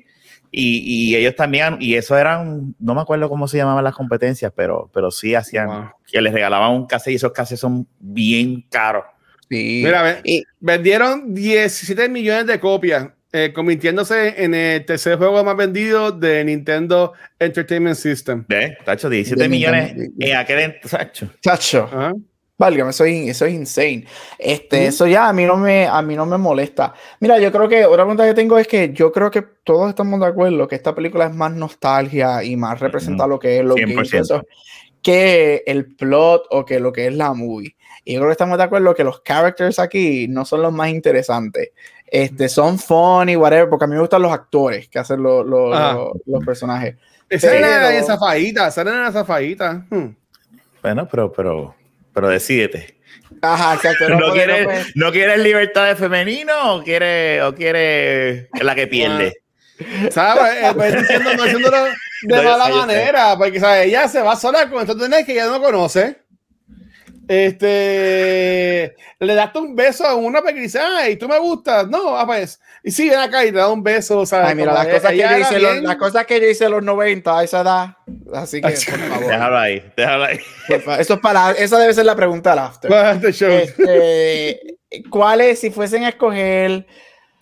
Y, y ellos también, y eso eran, no me acuerdo cómo se llamaban las competencias, pero, pero sí hacían, Wow. que les regalaban un cassette y esos cassettes son bien caros. Sí. Mira, ve- Y- vendieron 17 millones de copias, eh, convirtiéndose en el tercer juego más vendido de Nintendo Entertainment System. ¿Ves? Tacho, 17 De millones Nintendo. en aquel tacho. Chacho. Ajá. Válgame, eso es, eso es insane. Este, Ujú. eso ya a mí no me, a mí no me molesta. Mira, yo creo que otra pregunta que tengo es que yo creo que todos estamos de acuerdo que esta película es más nostalgia y más representa lo que es los 100%. Que el plot o que lo que es la movie. Y yo creo que estamos de acuerdo que los characters aquí no son los más interesantes. Este, son funny, whatever, porque a mí me gustan los actores que hacen los, los, Ajá. los- los personajes. Esa era en zafadita, esa era zafadita. Hmm. Bueno, pero, pero, pero decídete. Ajá, exacto. ¿No, quieres, ¿No quieres libertad de femenino o quieres o quiere la que pierde? ¿Sabes? Eh, pues, diciendo, no diciéndolo de No, yo mala manera, porque ¿sabes? ella se va sola con estos nenes que ella no conoce. Este le das un beso a una porque dice, ay, tú me gustas. No, ah, pues. Y sí, ven acá y te da un beso. ¿sabes? Ay, mira, las cosas, que ella yo hice, los- las cosas que yo hice en los 90 a esa edad. Así que, por favor. Déjalo ahí, déjalo ahí. Eso es para, esa debe ser la pregunta del after. Este, ¿Cuáles, si fuesen a escoger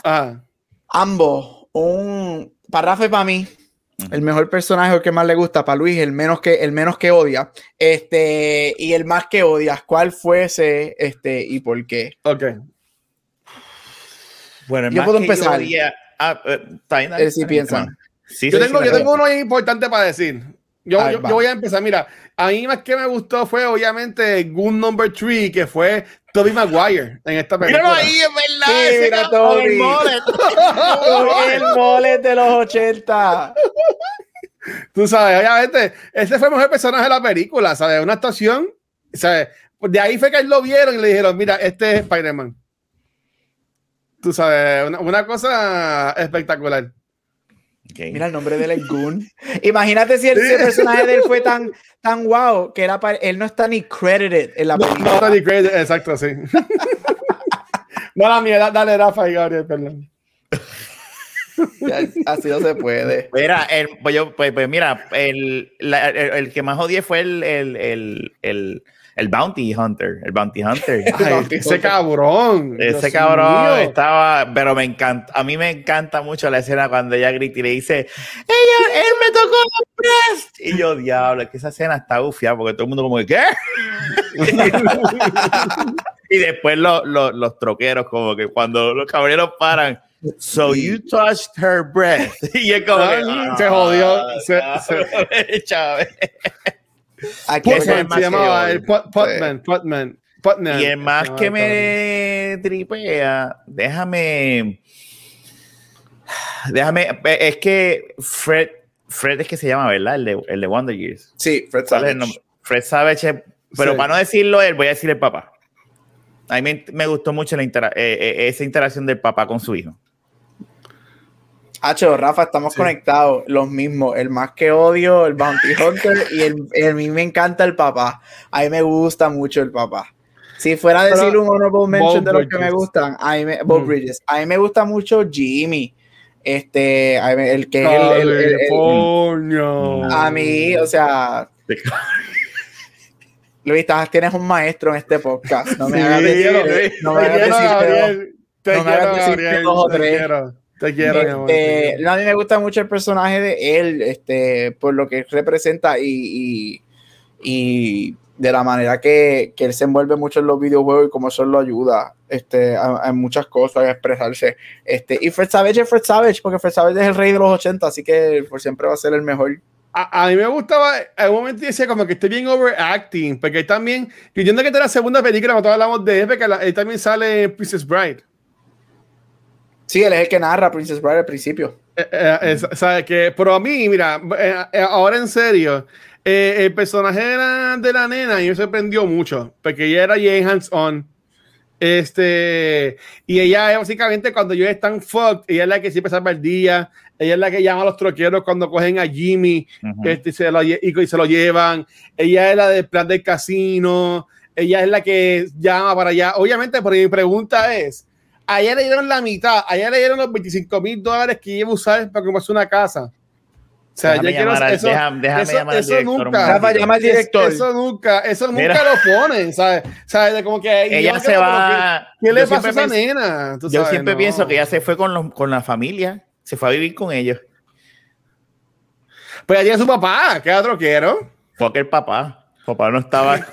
Ajá. ambos, un para Rafa y para mí, el mejor personaje, el que más le gusta, para Luis, el menos que, el menos que odia, este, y el más que odias, ¿cuál fuese este y por qué? Ok. Bueno, Yo puedo empezar. ah, eh, está bien, dale, Él sí está bien, piensa. hermano. Sí, Yo tengo, yo tengo uno importante para decir. Yo, yo, voy a empezar. Mira, a mí más que me gustó fue obviamente Good Number 3, que fue Toby Maguire en esta película. Míralo ahí, es verdad. ese Mira, cabrón con el mullet. el mole de los 80. Tú sabes, obviamente, ese fue el mejor personaje de la película, ¿sabes? Una actuación, ¿sabes? De ahí fue que él lo vieron y le dijeron, mira, este es Spider-Man. Tú sabes, una, una cosa espectacular. Mira el nombre del Goon. Imagínate si el, si el personaje de él fue tan, tan wow que era para- él no está ni credited en la No, película. no está ni credit, exacto, sí. Mala mía, dale, Rafa y Gabriel, perdón. Así no se puede. Mira, el, pues, yo- pues- pues mira, el, la- el, el que más odié fue el, el, el, Bounty Hunter. El Bounty Hunter. Ay, ese cabrón. Ese Dios cabrón mío. estaba, pero me encanta, a mí me encanta mucho la escena cuando ella grita y le dice, ella, él me tocó breast. Y yo, diablo, es que esa escena está ufia porque todo el mundo como que, ¿qué? y después lo- lo- los troqueros como que cuando los caballeros paran, so you touched her breast. y es como que, Ah, se jodió, se- se, Chávez. Aquí Putman, más se llamaba el Put- Putman, Putman, Putman. Y el más que me tripea, déjame. Déjame. Es que Fred. Fred es que se llama, ¿verdad? El de, el de Wonder Years. Sí, Fred ¿Cuál es el Savage. Fred Savage. es- Pero Sí. para no decirlo él, voy a decir el papá. A mí me, me gustó mucho la intera- eh, eh, esa interacción del papá con su hijo. Hacho, Rafa, estamos Sí. conectados. Los mismos. El más que odio, el Bounty Hunter. y el, el- a mí me encanta el papá. A mí me gusta mucho el papá. Si fuera a Pero- decir un honorable mention de los que me gustan, a mí me, Bob Mm. Bridges. A mí me gusta mucho Jimmy. Este, a mí me- el que es el- el- el- a mí, o sea, Luis, tienes un maestro en este podcast. No me Sí, hagas decir, no me hagas decir. Te no me hagas decir dos o tres. Te quiero, amor, te Este, quiero. a mí me gusta mucho el personaje de él, este, por lo que representa y, y, y de la manera que, que él se envuelve mucho en los videojuegos y cómo eso lo ayuda este, a, a muchas cosas, a expresarse. Este, y Fred Savage es Fred Savage, porque Fred Savage es el rey de los 80, así que por siempre va a ser el mejor. A, a mí me gustaba, en un momento decía como que estoy bien overacting, porque él también, yo entiendo que esta es la segunda película cuando hablamos de él, porque la- él también sale en Princess Bride. Sí, él es el que narra Princess Bride al principio. Eh, eh, es- ¿sabe? que, pero a mí, mira, eh, eh, ahora en serio, eh, el personaje de la, de la nena a mí me sorprendió mucho, porque ella era bien hands-on. Este, y ella es básicamente cuando ellos están fucked, ella es la que siempre salva el día, ella es la que llama a los troqueros cuando cogen a Jimmy este, y, se lo, y, y se lo llevan, ella es la del plan del casino, ella es la que llama para allá. Obviamente, pero mi pregunta es, a ella le dieron la mitad, a ella le dieron los 25 mil dólares que iba a usar para comprarse una casa. O sea, Déjame yo quiero llamar al- eso, déjame- déjame eso- llamar al eso director un nunca. momentito. Rafa, llama al Es- director. Eso nunca, eso nunca Mira. lo ponen, ¿sabes? ¿Sabes? Como que Ella se va. ¿Qué, qué le yo pasa a esa nena? Tú Yo sabes, siempre no. pienso que ella se fue con, los, con la familia, se fue a vivir con ellos. Pues ella tiene su papá, que es troquero. Porque el papá, papá no estaba.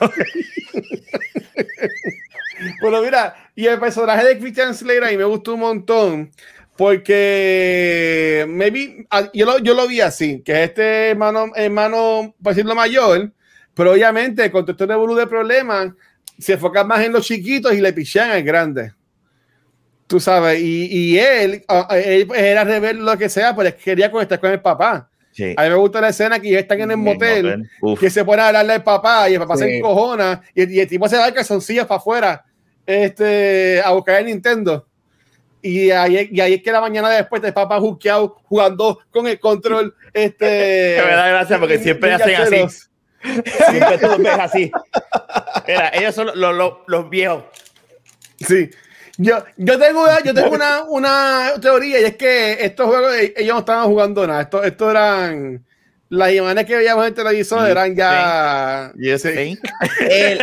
Bueno, mira, y el personaje de Christian Slater a mí me gustó un montón porque maybe, ah, yo, lo, yo lo vi así, que es este hermano, hermano, por decirlo mayor, pero obviamente con todo este revolú de problemas, se enfocan más en los chiquitos y le pichean al grande. Tú sabes, y, y él, ah, él era rebelde lo que sea, pero quería conectar con el papá. Sí. A mí me gusta la escena que ellos están en el motel que se pone a hablarle al papá y el papá se encojona y, y el tipo se da calzoncillas para afuera este, a buscar el Nintendo. Y ahí, y ahí es que la mañana después el papá juqueado jugando con el control. Este, Me da gracia porque siempre hacen así. Siempre tú ves así. Mira, ellos son los, los, los viejos. Sí. Yo, yo tengo, una, yo tengo una, una teoría y es que estos juegos eh, ellos no estaban jugando nada. Estos, estos eran las imágenes que veíamos en el televisor eran ya. Sí. think? El-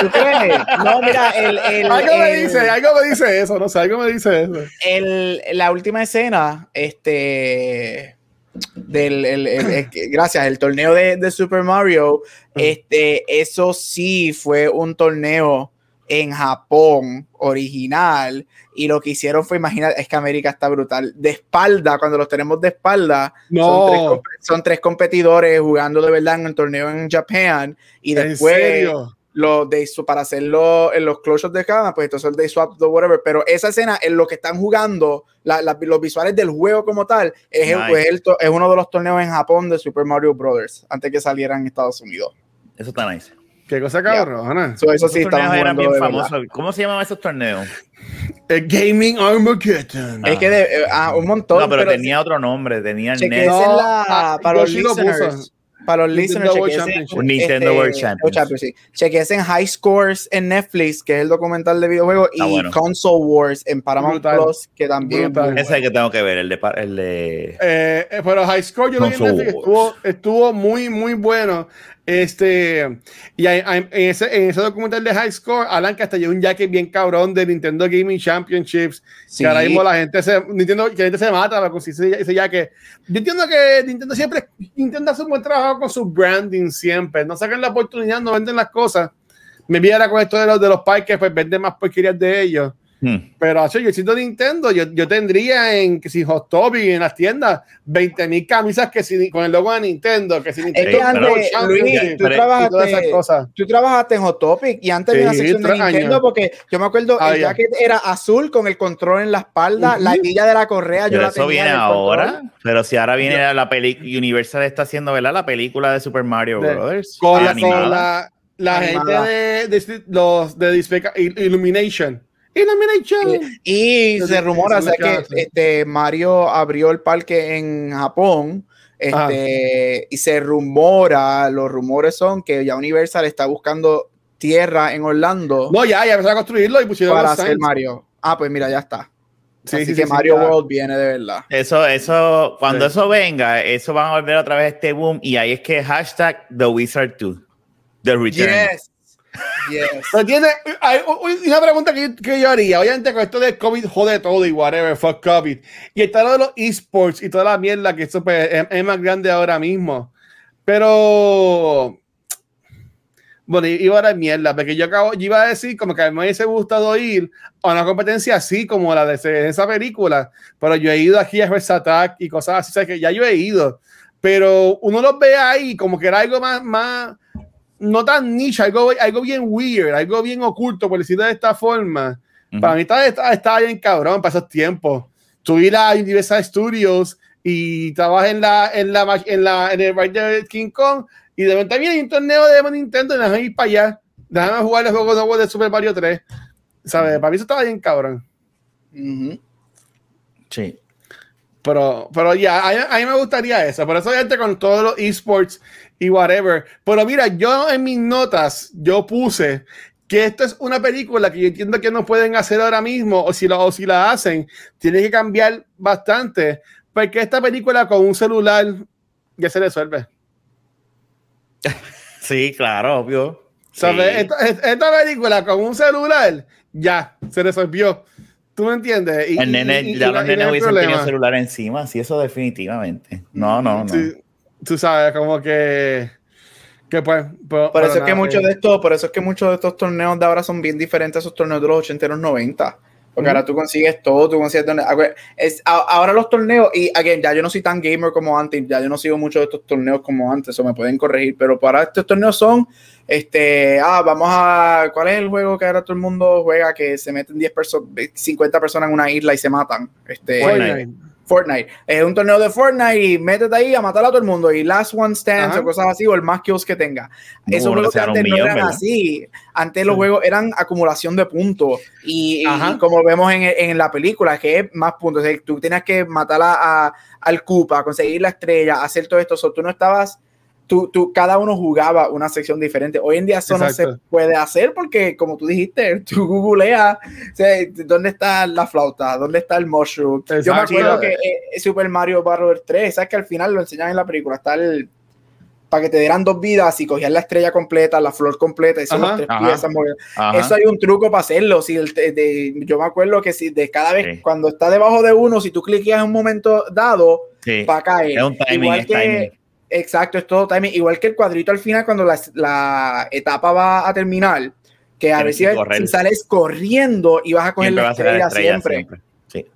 ¿tú crees? No, mira, el, el- Algo me el- dice, algo me dice eso, no sé, algo me dice eso. el- la última escena, este, del, el- el- el- gracias, el torneo de, de Super Mario, este, eso sí fue un torneo en Japón original y lo que hicieron fue, imagina, es que América está brutal, de espalda, cuando los tenemos de espalda, son, tres, No, son tres competidores jugando de verdad en el torneo en Japón y ¿en después los swap- para hacerlo en los closures de cámara, pues entonces they swap the whatever. Pero esa escena en lo que están jugando, la- la- los visuales del juego como tal, es, el- pues, el to- es uno de los torneos en Japón de Super Mario Brothers, antes que salieran en Estados Unidos. Eso está nice. Qué cosa cabrona. So, eso Esos sí, estaban eran bien famosos. ¿Cómo se llamaban esos torneos? El Gaming Armageddon. Es que de, eh, ah, un montón. No, pero tenía otro nombre. Tenía chequense NES. No, la- ah, para los listeners. puso. Para los Nintendo listeners, World Championship. Nintendo este, World Championship. Championship, sí. Chequense en High Scores en Netflix, que es el documental de videojuegos, y bueno. Console Wars en Paramount Brutal. Plus, que también. es Brutal. Ese es el que tengo que ver, el de. El de... Eh, eh, pero High Score yo lo vi en Netflix, estuvo, estuvo muy, muy bueno. Este, y hay- hay- en, ese, en ese documental de High Score, Alan que hasta un jacket bien cabrón de Nintendo Gaming Championships. Sí. Que ahora mismo la gente se, Nintendo, que la gente se mata para conseguir ese, ese jacket. Yo entiendo que Nintendo siempre, Nintendo hace un buen trabajo con su branding siempre. No sacan la oportunidad, no venden las cosas. Me viera con esto de los, de los parques, pues venden más porquerías de ellos. Hmm. Pero así, yo siento Nintendo, yo, yo tendría en que si Hot Topic en las tiendas 20 mil camisas que si con el logo de Nintendo, que si Es Nintendo que pero- antes, Luis, pero- tú y todas esas trabajaste, cosas. tú trabajaste en Hot Topic y antes había una Sí, sección de Nintendo años. porque yo me acuerdo Ah, el ya. jacket era azul con el control en la espalda, Ujú. la guilla de la correa yo Pero la eso tenía viene ahora. control. Pero si ahora viene la película. Universal está haciendo, ¿verdad? La película de Super Mario De- Brothers. Con, la, la, la gente de, de- los de Dispeca- Il- Illumination. Illumination. Y Yo se rumora, o sea, que este, Mario abrió el parque en Japón. Este, y se rumora, los rumores son que ya Universal está buscando tierra en Orlando No, ya, ya empezaron a construirlo y pusieron para hacer. Mario. Ah, pues mira, ya está. Sí, Así sí, que sí, sí, Mario. World viene de verdad. Eso, eso, cuando Sí. eso venga, eso van a volver otra vez este boom. Y ahí es que hashtag The Wizard 2. The Return. Yes. Yes. Pero tiene, hay una pregunta que yo, que yo haría. Obviamente, con esto del COVID jode todo y whatever, fuck COVID. Y está lo de los esports y toda la mierda que eso pues, es, es más grande ahora mismo. Pero. Bueno, iba a dar mierda, porque yo, acabo, yo iba a decir como que a mí me hubiese gustado ir a una competencia así como la de ese- esa película, pero yo he ido aquí a First Attack y cosas así, o sea que ya yo he ido, pero uno los ve ahí como que era algo más, más no tan niche, algo, algo bien weird, algo bien oculto, por decirlo de esta forma. Ujú. Para mí estaba, estaba, estaba bien cabrón para esos tiempos. Tú ir a Universal Studios y trabajas en la, en la, en la, en el ride de King Kong y de repente viene un torneo de Nintendo y déjame ir para allá. Déjame jugar el juego nuevo de Super Mario 3. ¿Sabes? Para mí eso estaba bien cabrón. Ujú. Sí. Pero, pero ya, a, mí- a mí me gustaría eso. Por eso, gente, con todos los esports y whatever. Pero mira, yo en mis notas, yo puse que esto es una película que yo entiendo que no pueden hacer ahora mismo, o si, lo, o si la hacen, tiene que cambiar bastante. Porque esta película con un celular ya se resuelve. Sí, claro, obvio. ¿Sabes? Sí. Esta, película con un celular ya se resolvió. ¿Tú me entiendes? Y- El nene, y- y- ya los nenes hubiesen tenido celular encima, sí, eso definitivamente. No, no, no. Sí, tú sabes, como que. Que pues. pues, Por eso pero es que nada, muchos eh, de estos, por eso es que muchos de estos torneos de ahora son bien diferentes a esos torneos de los 80 y los 90. Porque ahora tú consigues todo, tú consigues torneos. Acu- Es, a- ahora los torneos, y again, ya yo no soy tan gamer como antes, ya yo no sigo mucho de estos torneos como antes, o me pueden corregir, pero para estos torneos son, este, ah, vamos a, ¿cuál es el juego que ahora todo el mundo juega que se meten 10 personas, 50 personas en una isla y se matan? Este, Fortnite. Fortnite. Es un torneo de Fortnite y métete ahí a matar a todo el mundo y last one stands Ajá. o cosas así o el más kills que tenga. No, Esos juegos que antes no millón, eran ¿verdad? así. Antes los Sí. juegos eran acumulación de puntos y, como vemos en, en la película que es más puntos. O sea, tú tenías que matar a, a- al Koopa, conseguir la estrella, hacer todo esto. So, tú no estabas... Tú, tú, cada uno jugaba una sección diferente. Hoy en día eso no Exacto. se puede hacer porque, como tú dijiste, tú googleas o sea, dónde está la flauta, dónde está el mushroom. Yo me Exacto. acuerdo que eh, Super Mario Bros. 3, sabes que al final lo enseñan en la película, está el para que te dieran dos vidas y cogías la estrella completa, la flor completa, y son Ajá. las tres Ajá. piezas. Ajá. Eso hay un truco para hacerlo. Si el te- de- yo me acuerdo que si de cada vez Sí. cuando está debajo de uno, si tú cliqueas en un momento dado, Sí. va a caer. Es un timing, Igual es que- timing. Exacto, es todo timing. Igual que el cuadrito al final, cuando la, la etapa va a terminar, que a ver si, sales corriendo y vas a coger Siempre va la a ser la estrella, estrella siempre. siempre. Sí.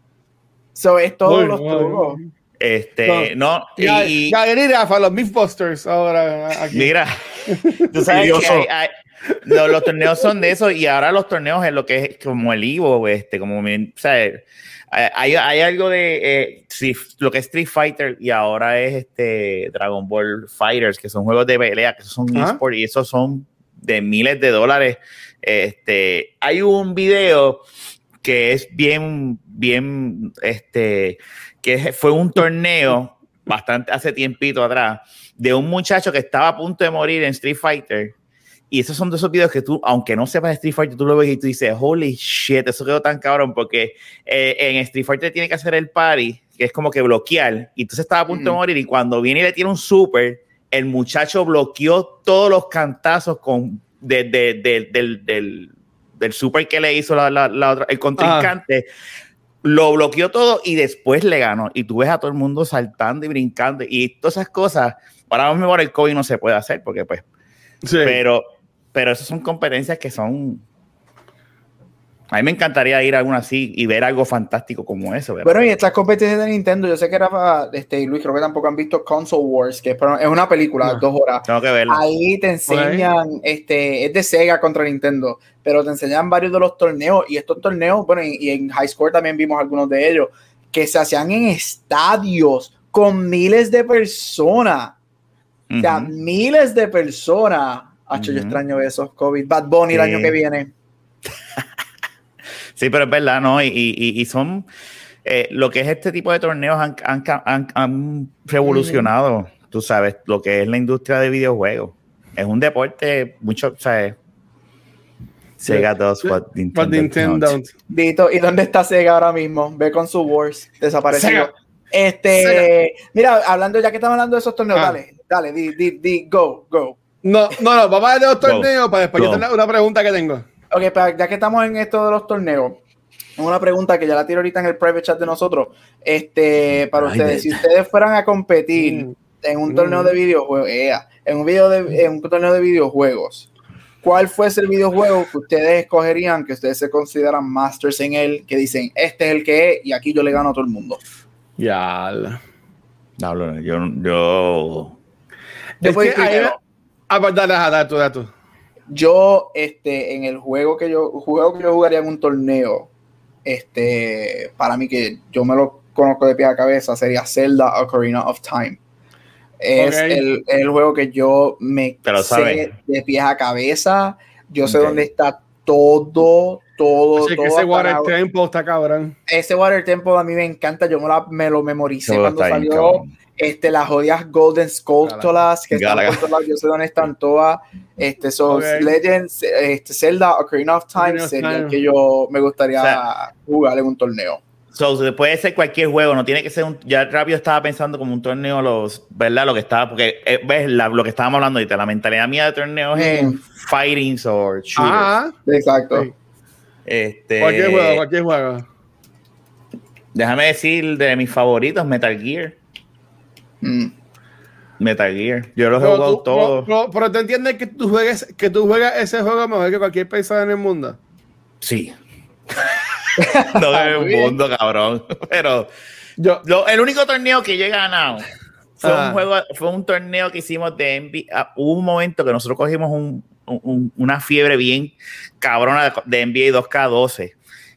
So, es todos los trucos. Este, no, Ya, y, ya, ya, Rafa, los Mythbusters ahora aquí. mira, tú sabes que hay, hay- No, los torneos son de eso y ahora los torneos es lo que es como el Ivo, este, como, o sea, hay, hay algo de eh, lo que es Street Fighter y ahora es este Dragon Ball Fighters, que son juegos de pelea, que son eSports y esos son de miles de dólares. Este, hay un video que es bien, bien, este, que fue un torneo bastante hace tiempito atrás de un muchacho que estaba a punto de morir en Street Fighter. Y esos son de esos videos que tú, aunque no sepas de Street Fighter, tú lo ves y tú dices, holy shit, eso quedó tan cabrón porque eh, en Street Fighter tiene que hacer el party, que es como que bloquear. Y entonces estaba a punto de morir y cuando viene y le tiene un super, el muchacho bloqueó todos los cantazos con, de- de- de- del, del, del super que le hizo la, la- la otra- el contrincante. Lo bloqueó todo y después le ganó. Y tú ves a todo el mundo saltando y brincando y todas esas cosas. Para mí, el COVID no se puede hacer porque, pues, Sí. pero, pero esas son competencias que son. A mí me encantaría ir a alguna así y ver algo fantástico como eso. ¿verdad? Bueno, y estas competencias de Nintendo, yo sé que era para, este, y Luis, creo que tampoco han visto Console Wars, que es, una película, No. dos horas. Tengo que verlo. Ahí te enseñan, este, es de Sega contra Nintendo, pero te enseñan varios de los torneos y estos torneos, bueno, y, y en High Score también vimos algunos de ellos, que se hacían en estadios con miles de personas, o sea, miles de personas. Hacho, yo extraño eso, COVID. Bad Bunny el año que viene. Sí, pero es verdad, ¿no? Y, y- y son. eh, lo que es este tipo de torneos han, han- han- han revolucionado, tú sabes, lo que es la industria de videojuegos. Es un deporte, mucho, ¿sabes? Sega does what Nintendo, Nintendo. don't. Dito, ¿y dónde está Sega ahora mismo? Ve con su Wars, desaparecido. Sega. Este, Sega. mira, hablando, ya que estamos hablando de esos torneos, Ah. dale, dale, di, di, di, go, go. No, no, no, vamos a ver de los torneos para después yo Go. tener una pregunta que tengo. Ok, ya que estamos en esto de los torneos, una pregunta que ya la tiro ahorita en el private chat de nosotros. Este, para Ay, ustedes, si ustedes fueran a competir Mm. en un Mm. torneo de videojuegos, ea, en un video de, en un torneo de videojuegos, ¿cuál fuese el videojuego que ustedes escogerían, que ustedes se consideran masters en él, que dicen, este es el que es y aquí yo le gano a todo el mundo? Ya. No, no, yo, yo Yo Es que ahí-. Ah, dale, dale tú, dale tú. Yo, este, en el juego que yo, juego que yo jugaría en un torneo, este, para mí que yo me lo conozco de pie a cabeza, sería Zelda Ocarina of Time. Es el, el juego que yo me Te lo sé de pies a cabeza. Yo sé dónde está todo, todo, Así que todo. ese hasta Water la- Temple está cabrón. ese Water Temple a mí me encanta. Yo me, la- me lo memoricé todo cuando salió cabrón. Este, las jodidas Golden Skulltulas que están Galaga. por todos lados, yo sé dónde están todas. Este, so. Legends, este, Zelda, Ocarina of Time Ocarina of el Time. que yo me gustaría O sea, jugar en un torneo. So, puede ser cualquier juego, no tiene que ser un. Ya rápido estaba pensando como un torneo, los, ¿verdad? Lo que estaba, porque eh, ves la- lo que estábamos hablando ahorita, la mentalidad mía de torneos es Mm. fightings o shooters. Ah, Exacto. Sí. Este, cualquier juego, cualquier juego. Déjame decir de mis favoritos, Metal Gear. Mm. Metal Gear. Yo los he jugado todos. pero, pero- tú entiendes que tú juegues, que tú juegas ese juego mejor que cualquier persona en el mundo. Sí. no un bien. mundo, cabrón. Pero Yo, lo- el único torneo que yo he ganado fue Ah. un juego, fue un torneo que hicimos de NBA. Hubo un momento que nosotros cogimos un- un- una fiebre bien cabrona de NBA 2K12.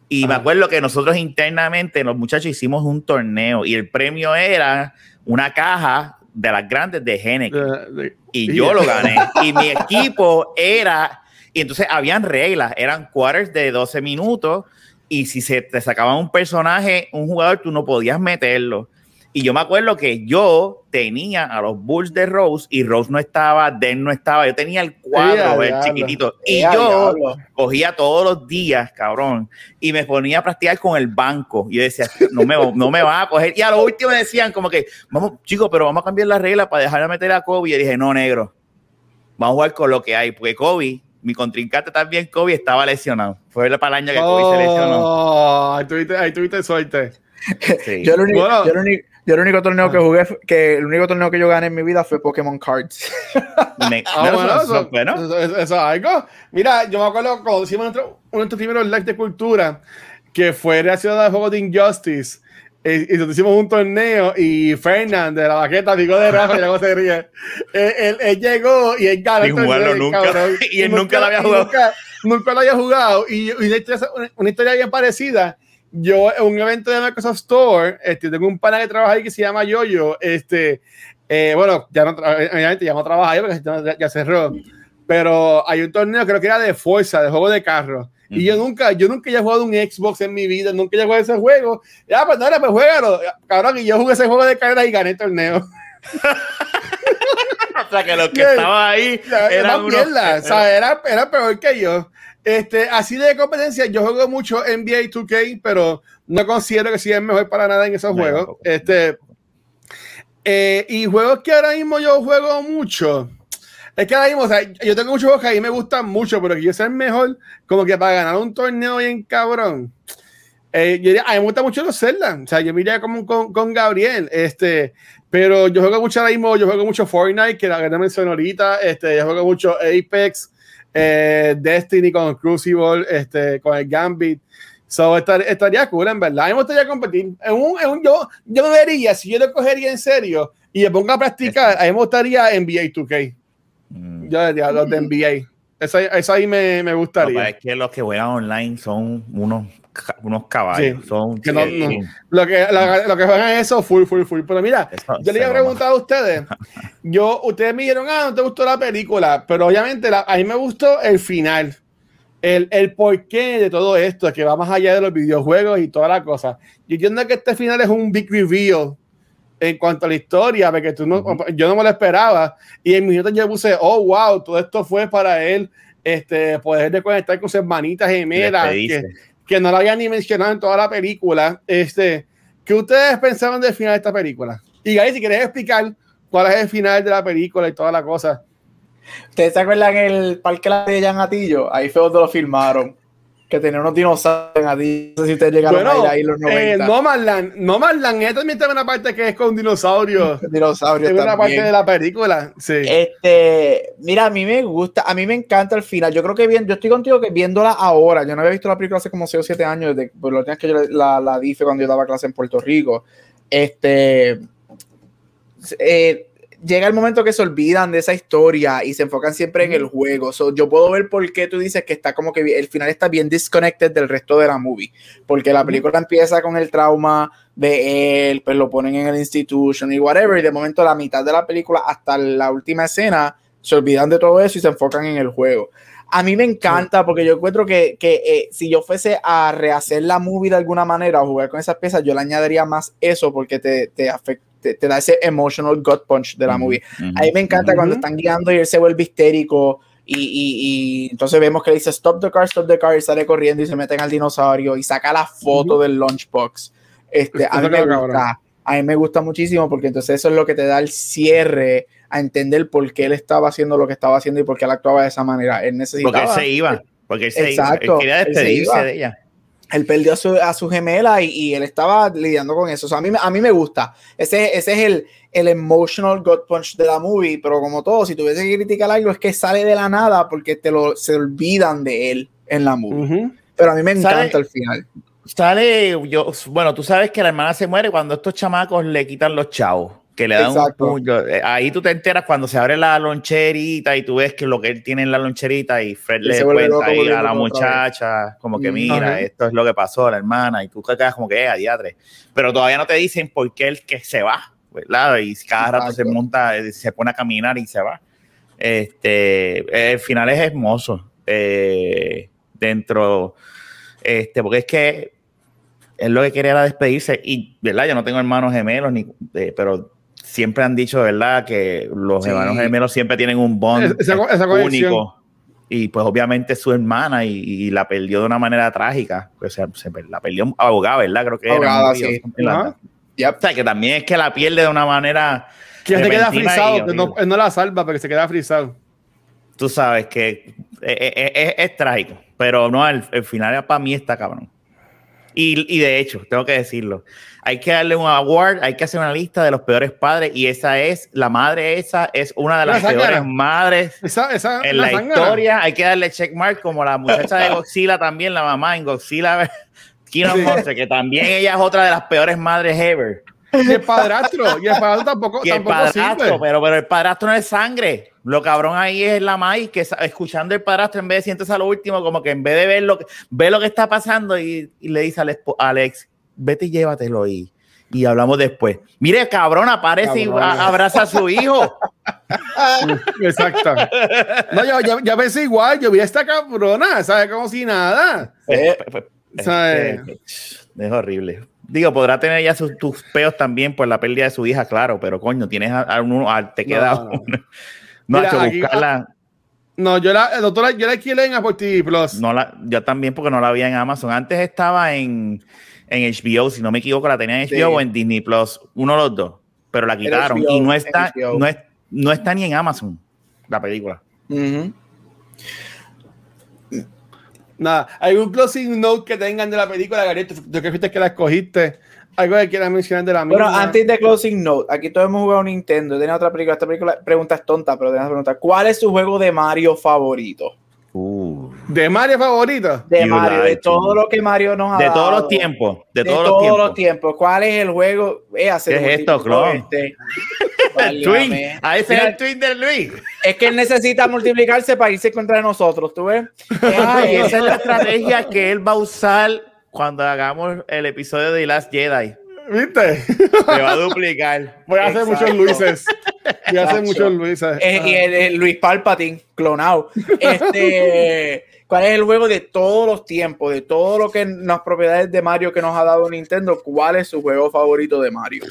Y me acuerdo que nosotros internamente, los muchachos, hicimos un torneo y el premio era una caja de las grandes de Henneken. de- y yo lo gané. Y mi equipo era, y entonces habían reglas, eran quarters de 12 minutos, y si se te sacaba un personaje, un jugador, tú no podías meterlo. Y yo me acuerdo que yo tenía a los Bulls de Rose y Rose no estaba, Den no estaba, yo tenía el cuadro, diablo. chiquitito. Y a yo cogía todos los días, cabrón, y me ponía a practicar con el banco. Y yo decía, no me, no me van a coger. Y a lo último me decían, como que, vamos, chicos, pero vamos a cambiar la regla para dejar de meter a Kobe. Y yo dije, no, negro, vamos a jugar con lo que hay, porque Kobe, mi contrincante también, Kobe estaba lesionado. Fue para el año que Kobe se lesionó. Oh, ahí tuviste, ahí tuviste suerte. Sí. Yo el único, Bueno. yo el único- yo el único torneo que jugué, que el único torneo que yo gané en mi vida fue Pokémon Cards. Me- Ah, no, bueno, eso- bueno. eso- eso- eso es algo. Mira, yo me acuerdo cuando hicimos nuestro, uno de nuestros primeros lives de cultura, que fue relacionado al juego de Injustice. eh, y nosotros hicimos un torneo y Fernand de la baqueta, digo de Rafa, y luego se ríe. Él, él- él llegó y él ganó. Sin jugarlo nunca. cabrón. Y él nunca lo había jugado. Nunca, nunca lo había jugado. Y, y una, historia, una- una historia bien parecida. Yo, en un evento de Microsoft Store, este, tengo un pana que trabaja ahí que se llama Yoyo. Este, eh, bueno, ya no, tra- obviamente ya no trabaja ahí porque ya, ya cerró. Pero hay un torneo, creo que era de fuerza, de juego de carro. Y yo nunca, yo nunca he jugado un Xbox en mi vida, nunca he jugado ese juego. Ya, pues dale, pues juégalo. Cabrón, y yo jugué ese juego de carrera y gané el torneo. O sea, que los que estaban ahí Era eran unos- mierda, o sea, era, era peor que yo. Este, así de competencia, yo juego mucho NBA 2K, pero no considero que sea el mejor para nada en esos No, juegos. tampoco. Este, eh, y juegos que ahora mismo yo juego mucho. Es que ahora mismo, o sea, yo tengo muchos juegos que a mí me gustan mucho, pero que yo sea el mejor, como que para ganar un torneo bien cabrón. Eh, yo diría, a mí me gusta mucho los Zelda. O sea, yo miré como con, con Gabriel. Este, pero yo juego mucho ahora mismo, yo juego mucho Fortnite, que la que mencioné ahorita. Este, yo juego mucho Apex, eh, Destiny con Crucible, este, con el Gambit. So, estar- estaría cool, en verdad. A mí me gustaría competir. En un, en un- yo, yo me vería, si yo lo cogería en serio y me pongo a practicar, a mí me gustaría NBA 2K. Mm. Yo diría los de NBA. Eso, eso ahí me, me gustaría. pero es que los que juegan online son unos, unos caballos. Sí, son, que no- no. Lo que, lo, lo que juegan es eso, full, full, full. Pero mira, Eso yo le se iba a preguntar a ustedes. Yo, ustedes me dijeron, ah, no te gustó la película, pero obviamente la- a mí me gustó el final. El, el porqué de todo esto, que va más allá de los videojuegos y toda la cosa. Yo entiendo que este final es un big reveal en cuanto a la historia, porque tú no, yo no me lo esperaba. Y en minutos yo puse, oh, wow, todo esto fue para él este, poder de conectar con sus hermanitas gemelas, que. Que no lo había ni mencionado en toda la película. Este, ¿Qué ustedes pensaban del final de esta película? Y Gary, si quieres explicar cuál es el final de la película y toda la cosa. ¿Ustedes se acuerdan el parque de Jan Atillo? Ahí fue donde lo filmaron. Que tenía unos dinosaurios en Atillo. No sé si ustedes llegaron a ir ahí los eh, 90. Nomadland, Nomadland, ella también tiene una parte que es con dinosaurios. dinosaurios Es una parte de la película, sí. Este, mira, a mí me gusta, a mí me encanta el final. Yo creo que bien, yo estoy contigo que viéndola ahora, yo no había visto la película hace como 6 o 7 años, desde por lo que yo la, la fue cuando yo daba clase en Puerto Rico. Este, eh, llega el momento que se olvidan de esa historia y se enfocan siempre en el juego. So, yo puedo ver por qué tú dices que está como que el final está bien disconnected del resto de la movie, porque la película empieza con el trauma de él, pues lo ponen en el institution y whatever, y de momento la mitad de la película hasta la última escena se olvidan de todo eso y se enfocan en el juego. A mí me encanta porque yo encuentro que, que, eh, si yo fuese a rehacer la movie de alguna manera o jugar con esas piezas, yo le añadiría más eso porque te, te, afect- te, te da ese emotional gut punch de la movie. A mí me encanta cuando están guiando y él se vuelve histérico y, y- y entonces vemos que le dice stop the car, stop the car y sale corriendo y se meten al dinosaurio y saca la foto del lunchbox. Este, a, mí me gusta, cabrón. a mí me gusta muchísimo porque entonces eso es lo que te da el cierre a entender por qué él estaba haciendo lo que estaba haciendo y por qué él actuaba de esa manera. Él necesitaba... Porque él se iba. Porque él se Exacto, iba. Él quería él se despedirse iba. de ella. Él perdió a su, a su gemela y, y él estaba lidiando con eso. O sea, a, mí, me- a mí me gusta. Ese, ese es el, el emotional gut punch de la movie, pero como todo, si tuviese que criticar algo, es que sale de la nada porque te lo, se olvidan de él en la movie. Pero a mí me encanta el final. Sale, yo, bueno, tú sabes que la hermana se muere cuando estos chamacos le quitan los chavos, que le dan Exacto. un puño. Eh, Ahí tú te enteras cuando se abre la loncherita y tú ves que lo que él tiene en la loncherita y Fred Y le cuenta ahí a la muchacha, como que Mm. mira, Ajá. esto es lo que pasó a la hermana y tú te quedas como que, eh, a diatre. Pero todavía no te dicen por qué el que se va, ¿verdad? Y cada rato se monta, eh, se pone a caminar y se va. Este, el final es hermoso. eh, dentro, este, porque es que él lo que quería era despedirse y, ¿verdad? Yo no tengo hermanos gemelos, ni, eh, pero siempre han dicho, ¿verdad? Que los Sí. hermanos gemelos siempre tienen un bond Esa- esa único. Y pues obviamente su hermana y, y la perdió de una manera trágica. Pues, se, se- la perdió abogada, ¿verdad? Creo que era río, sí. that. Yep. O sea, que también es que la pierde de una manera... Que se queda frisado, que no, él no la salva, porque se queda frisado. Tú sabes que es, es- es- es trágico, pero no, el, el final para mí está cabrón. Y, y de hecho, tengo que decirlo, hay que darle un award, hay que hacer una lista de los peores padres y esa es, la madre esa es una de las La peores madres Esa, esa, en la la historia. Hay que darle checkmark como la muchacha de Godzilla también, la mamá en Godzilla. Kingdom Sí. Monster, que también ella es otra de las peores madres ever. Y el padrastro, y el padrastro tampoco, Y el tampoco padrastro, sirve. pero, pero el padrastro no es sangre. Lo cabrón ahí es la maíz, que escuchando el padrastro, en vez de siéntese a lo último, como que en vez de ver lo que, ve lo que está pasando y, y le dice a Alex, vete y llévatelo y, y hablamos después. Mire, cabrón, aparece y a- abraza a su hijo. Exacto. No, yo, yo, yo pensé igual, yo vi a esta cabrona, ¿sabes? Como si nada. Eh, ¿Sabes? Este, es horrible. Digo, podrá tener ya sus, tus peos también por la pérdida de su hija, claro, pero coño, tienes a, a uno, a- te queda No, no. uno. No, Mira, hecho, aquí- buscarla. No, yo la, doctora, yo la alquilé en Apple TV Plus. No la, yo también porque no la había en Amazon. Antes estaba en, en HBO, si no me equivoco, la tenía en HBO Sí. o en Disney Plus, uno de los dos, pero la quitaron HBO, y no está, no, es, no está ni en Amazon la película. ujú. Nada, ¿algún closing note que tengan de la película, Garete? Tú que fuiste que la escogiste. Algo que quieras mencionar de la misma. Bueno, antes de Closing Note, aquí todos hemos jugado Nintendo. Tenía otra película. Esta película, pregunta es tonta, pero tengo que preguntar: ¿Cuál es su juego de Mario favorito? ¿De Mario favorito? De You Mario, de todo to. lo que Mario nos ha De todos dado. los tiempos, de, De, todos, todos, los los, tiempos. ¿Cuál es el juego? Eh, hacer ¿Qué es esto, clon? este. El twin, Válgame. a ese Mira, es el twin de Luis. Es que él necesita multiplicarse para irse contra nosotros, ¿tú ves? Ay, esa es la estrategia que él va a usar cuando hagamos el episodio de The Last Jedi. ¿Viste? Se va a duplicar. Voy a hacer Exacto. muchos Luises. Voy a hacer muchos Luises. Eh, y el, el Luis Palpatine, clonado. Este, ¿Cuál es el juego de todos los tiempos, de todo lo que las propiedades de Mario que nos ha dado Nintendo? ¿Cuál es su juego favorito de Mario?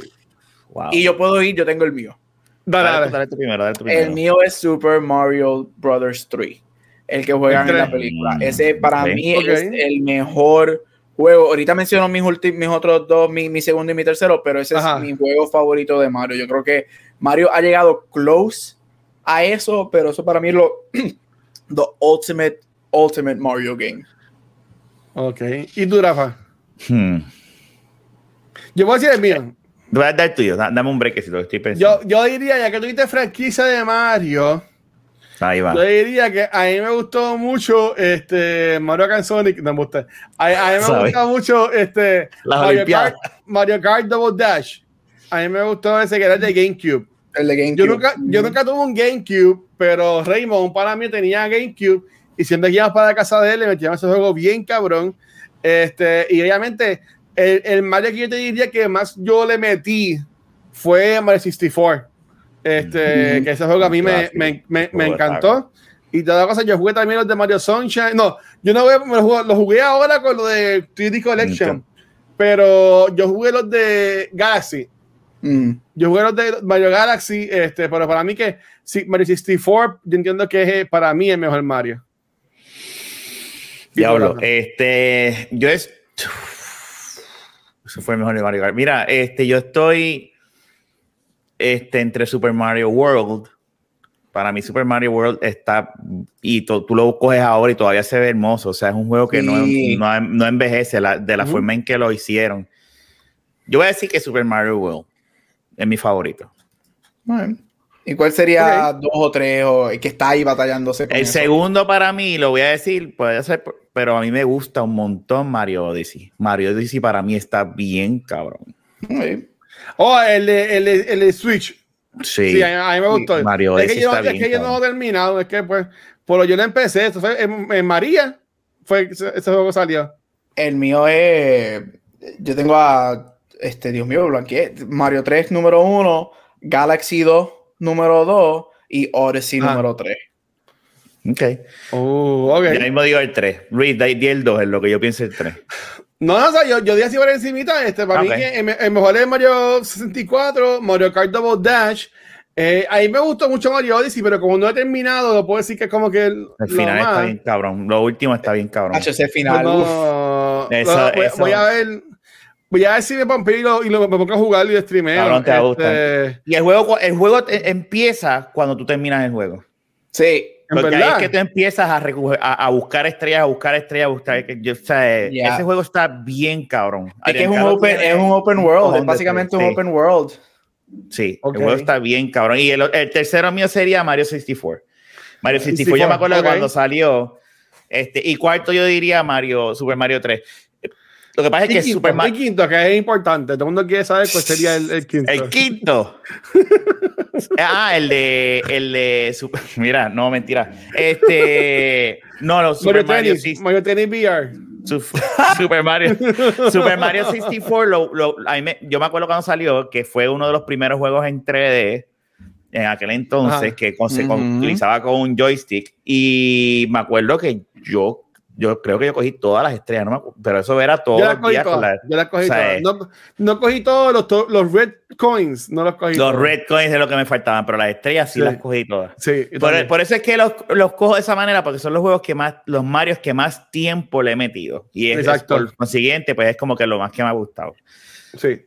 Wow. Y yo puedo ir, yo tengo el mío. Dale, Dale, dale. dale tú primero, dale tú primero. El mío es Super Mario Brothers 3, el que juegan en la película. Ese para mí es el mejor juego. Ahorita menciono mis, mis otros dos, mi, mi segundo y mi tercero, pero ese Ajá. es mi juego favorito de Mario. Yo creo que Mario ha llegado close a eso, pero eso para mí es lo the ultimate, ultimate Mario game. Ok. ¿Y tú, Rafa? Hmm. Yo voy a decir el mío. Voy a dar el tuyo, da- dame un break si lo estoy pensando. Yo, yo diría, ya que tú dijiste franquicia de Mario, Ahí va. yo diría que a mí me gustó mucho este Mario Kart Sonic. No me gusta. A, a mí me ¿Sabe? gusta mucho este Las Mario Olimpiadas. Kart, Mario Kart Double Dash. A mí me gustó ese que era de GameCube. El de GameCube. Yo nunca, yo nunca tuve un GameCube, pero Raymond para mí tenía GameCube y siempre que íbamos para la casa de él le metíamos ese juego bien cabrón. Este, y obviamente el, el Mario que yo te diría que más yo le metí fue Mario 64. Este, Ujú. que ese juego a mí me, me, me, me encantó. Y toda cosa, yo jugué también los de Mario Sunshine. No, yo no me lo jugué, jugué ahora con lo de 3D Collection. Pero yo jugué los de Galaxy. Mm. Yo jugué los de Mario Galaxy, este, pero para mí que sí, Mario 64, yo entiendo que es eh, para mí el mejor Mario. Diablo, este, yo es. Eso fue mejor de Mario Kart. Mira, este, yo estoy este, entre Super Mario World. Para mí, Super Mario World está. Y tú, tú lo coges ahora y todavía se ve hermoso. O sea, es un juego que no, Sí. no, no envejece la- de la forma en que lo hicieron. Yo voy a decir que Super Mario World es mi favorito. Bueno. ¿Y cuál sería dos o tres o el que está ahí batallándose con El eso? segundo para mí, lo voy a decir, puede ser, pero a mí me gusta un montón Mario Odyssey. Mario Odyssey para mí está bien cabrón. Sí. Oh, el de, el de- el de Switch. Sí, Sí, a, mí- a mí me gustó. Mario es Odyssey que yo, está es bien que yo no he terminado, es que pues, por lo yo lo empecé, esto fue en, en María, fue que ese, ese juego salió. El mío es. Yo tengo a. Este, Dios mío, blanqueé. Mario 3, número 1. Galaxy 2, número 2. Y Odyssey, Ah. número 3. Ok. Oh, ok. Yo mismo digo el 3. Luis, di di el 2, es lo que yo pienso el 3. No, no, o sea, yo, yo di así por encimita, este, para mí que el, el mejor es Mario 64, Mario Kart Double Dash. Eh, a mí me gustó mucho Mario Odyssey, pero como no he terminado, lo puedo decir que es como que el, El lo final está bien cabrón. Lo último está bien cabrón. Ese final. uf. no, Eso- no, voy, eso- voy a ver. Voy a ver si me pompeo y lo, y lo- me pongo a jugar y lo streameo. Cabrón, te va a Este, Y el juego, el juego te- empieza cuando tú terminas el juego. Sí. en Porque ahí es que tú empiezas a, a, a buscar estrellas, a buscar estrellas, a buscar. que yo- o sea, Ya. Ese juego está bien cabrón. Es que es un, open, es un open un world. Es básicamente un sí. open world. Sí, Ok. el juego está bien cabrón. Y el, el tercero mío sería Mario 64. Mario 64, yo me 64, acuerdo ok. cuando salió. Este, y cuarto yo diría Mario, Super Mario 3. Lo que pasa es que quinto, Super y Mario. quinto, que es importante. Todo el mundo quiere saber cuál sería el, el quinto. El quinto. ah, el de. El de. Super- mira, no, mentira. Este. No, no, Super Mario Mario, Tennis, 64. Mario Tennis VR. Su- Super Mario. Super Mario 64. Lo, lo- a mí me- yo me acuerdo cuando salió que fue uno de los primeros juegos en 3D en aquel entonces Ajá. que con- se Ujú. utilizaba con un joystick. Y me acuerdo que yo. Yo creo que yo cogí todas las estrellas, no pero eso era todo Yo las cogí todas. la- Yo las cogí o sea, todas. No, no cogí todos los, to- los red coins. No los cogí Los todos. red coins es lo que me faltaban, pero las estrellas sí, Sí. las cogí todas. Sí, Por, eso es que los, los cojo de esa manera, porque son los juegos que más, los Marios que más tiempo le he metido. Y es, Exacto. por consiguiente, pues es como que lo más que me ha gustado. Sí.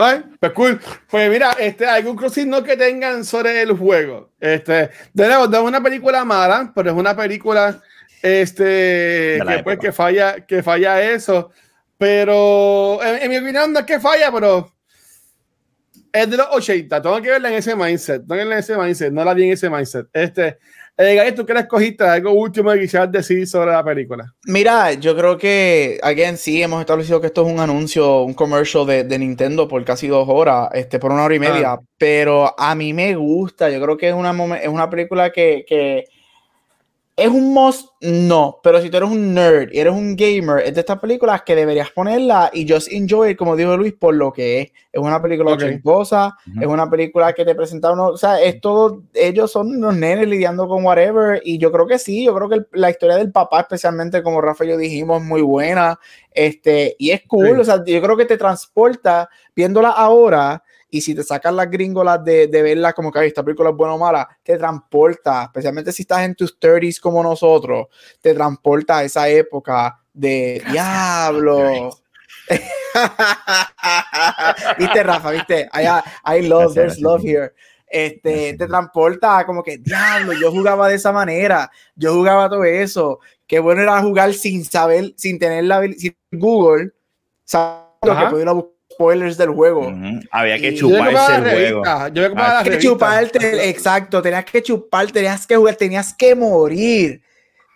Ay, Pues cool. Pues mira, este, algún cruising no que tengan sobre el juego. Este, de nuevo, no es una película mala, pero es una película este, la que, pues, que falla, que falla eso. Pero en, en mi opinión no es que falla, pero es de los 80. Tengo que verla en ese mindset. Tengo que verla en ese mindset. No la vi en ese mindset. Este, eh, ¿tú qué le escogiste? Algo último que quisieras decir sobre la película. Mira, yo creo que, again, sí, hemos establecido que esto es un anuncio, un commercial de, de Nintendo por casi dos horas, este, por una hora y media, Ah. pero a mí me gusta, yo creo que es una, es una película que, que es un must, no, pero si tú eres un nerd y eres un gamer, es de estas películas que deberías ponerla y just enjoy, it, como dijo Luis, por lo que es. Es una película Ok. ochentosa, Ujú. es una película que te presenta uno, o sea, es todo, ellos son unos nenes lidiando con whatever, y yo creo que sí, yo creo que el- la historia del papá, especialmente como Rafa y yo dijimos, es muy buena, este, y es cool, Sí. o sea, yo creo que te transporta viéndola ahora, y si te sacan las gringolas de, de verla como que "Ay, esta película es buena o mala, te transporta, especialmente si estás en tus 30s como nosotros, te transporta a esa época de diablo. viste, Rafa, viste, I, I love, Gracias, there's gracias. love here. Este, te transporta como que, diablo, yo jugaba de esa manera, yo jugaba todo eso. Qué bueno era jugar sin saber, sin tener la sin Google, sabiendo Ajá. que podía buscar spoilers del juego. Ujú. Había que Yo chuparse el juego. Yo voy a comprar Ah, que chuparte, exacto, tenías que chupar, tenías que jugar, tenías que morir.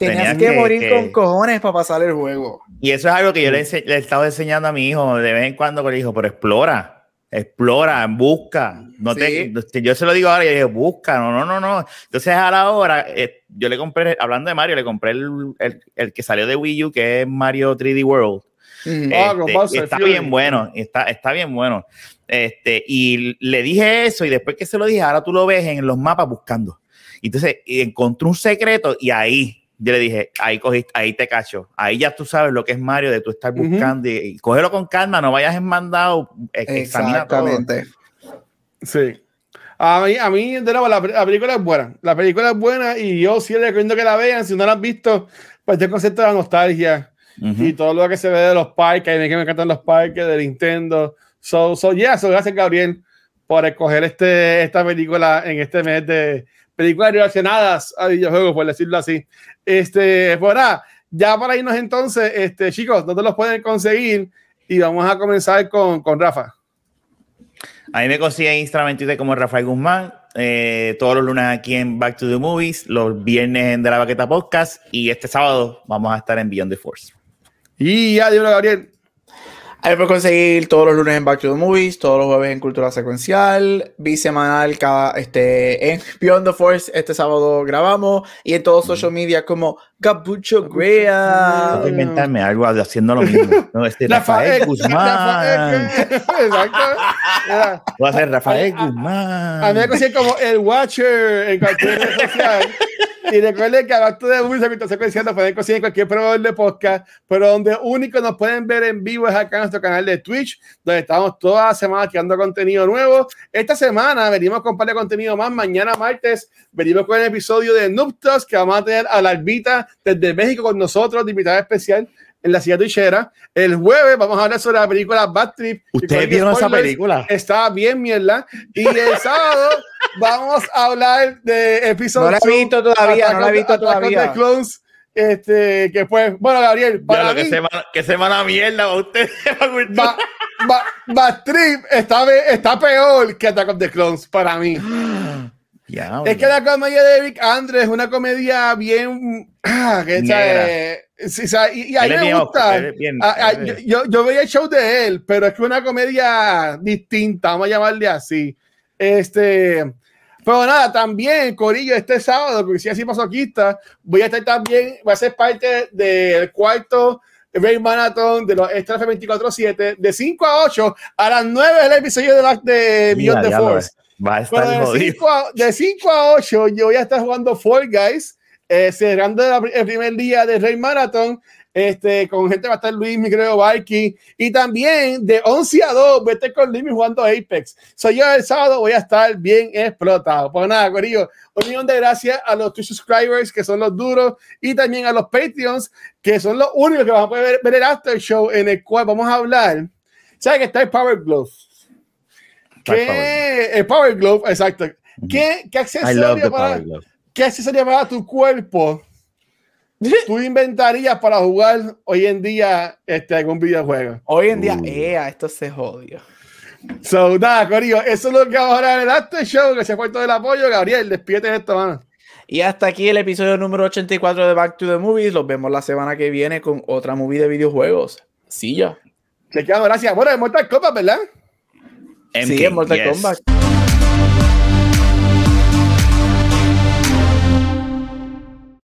Tenías Tenías que, que- morir que- con cojones para pasar el juego. Y eso es algo que yo le, le he estado enseñando a mi hijo de vez en cuando, que le digo, pero explora, explora, busca. No Sí. te, yo se lo digo ahora y le digo, busca, no, no, no, no. Entonces a la hora, eh, yo le compré, hablando de Mario, le compré el, el- el que salió de Wii U, que es Mario 3D World. Ah, con Este, Bowser está Fury. bien bueno, está, está bien bueno. Este, y le dije eso y después que se lo dije, ahora tú lo ves en los mapas buscando. Entonces y encontré un secreto y ahí yo le dije, ahí cogiste, ahí te cacho. Ahí ya tú sabes lo que es Mario, de tú estar buscando y, y cógelo con calma, no vayas en mandado, todo. Exactamente. Sí. A mí, a mí de nuevo, la, la película es buena. La película es buena y yo sí les recomiendo que la vean. Si no la han visto, pues este concepto de la nostalgia Y todo lo que se ve de los parques. A mí que me encantan los parques de Nintendo. So, so yeah, so gracias, Gabriel, por escoger este, esta película en este mes de películas relacionadas a videojuegos, por decirlo así. Este, pues nada, ya para irnos entonces, este, chicos, ¿dónde los pueden conseguir? Y vamos a comenzar con, con Rafa. A mí me consiguen en Instagram en Twitter como Rafael Guzmán, eh, todos los lunes aquí en Back to the Movies, los viernes en De la Baqueta Podcast y este sábado vamos a estar en Beyond the Force. Y ya, dímelo, Gabriel. Ahí puedes conseguir todos los lunes en Back to the Movies, todos los jueves en Cultura Secuencial, bisemanal cada, este, en Beyond the Force, este sábado grabamos, y en todos social media como Gabucho Voy a inventarme algo haciendo lo mismo. No, este Rafael Guzmán. Exacto. Voy a ser Rafael A mí me Guzmán. como el Watcher en cualquier red social. Y recuerden que abajo de Cultura Secuencial nos pueden conseguir cualquier proveedor de podcast, pero donde único nos pueden ver en vivo es acá en nuestro canal de Twitch, donde estamos toda la semana tirando contenido nuevo. Esta semana venimos con un par de contenido más. Mañana martes venimos con el episodio de Talks, que vamos a tener a la Albita desde México con nosotros, de invitada especial en la silla tuichera. El jueves vamos a hablar sobre la película Bad Trip. ¿Ustedes vieron esa película? Está bien, mierda. Y el sábado vamos a hablar de episodio No la he visto todavía, no la he visto todavía. de Clones, este, que pues, bueno, Gabriel, Ya para lo que mí, semana, que semana mierda para ustedes. Ba- Ba- Bad Trip está, está peor que Attack of the Clones para mí. Ya, Es que la comedia de Vic Andrews es una comedia bien. ah, que, Negra. ¿sabes? Sí, ¿sabes? y, y a mí me gusta. bien- Ah, ah, yo, es- yo, yo veía el show de él, pero es que una comedia distinta, vamos a llamarle así. Este. Pero nada, también, Corillo, este sábado, porque si así masoquista, voy a estar también, voy a ser parte del cuarto Ray Marathon de los Extra 24-7, de 5 a 8, a las 9 es el episodio de, la- de Beyond the Force. Va a estar de jodido. 5 a, de 5 a 8 yo voy a estar jugando Fall Guys, eh, cerrando la- el primer día de Rey Marathon. Este, con gente va a estar Luis, mi creo, Viking. Y también de 11 a 2 voy a estar con Luis jugando Apex. Soy yo el sábado, voy a estar bien explotado. Pues nada, Corillo, un millón de gracias a los Twitch subscribers que son los duros y también a los Patreons que son los únicos que van a poder ver, ver el after show en el cual vamos a hablar. ¿Sabes que está el Power Glove? Power ¿Qué, el Power Glove, exacto. ¿Qué, qué accesorio para. ¿Qué accesorio para tu cuerpo tú inventarías para jugar hoy en día este, algún videojuego? Hoy en día, Uh. ea, esto se jodió. So, nada, Corillo, eso es lo que vamos a hablar en el after show. Gracias por todo el apoyo. Gabriel, despídete de esto, mano. Y hasta aquí el episodio número 84 de Back to the Movies. Los vemos la semana que viene con otra movie de videojuegos. Sí, ya. Chequeamos, gracias. Bueno, de Mortal Kombat, ¿verdad? Sí, MK, en Mortal yes. Kombat.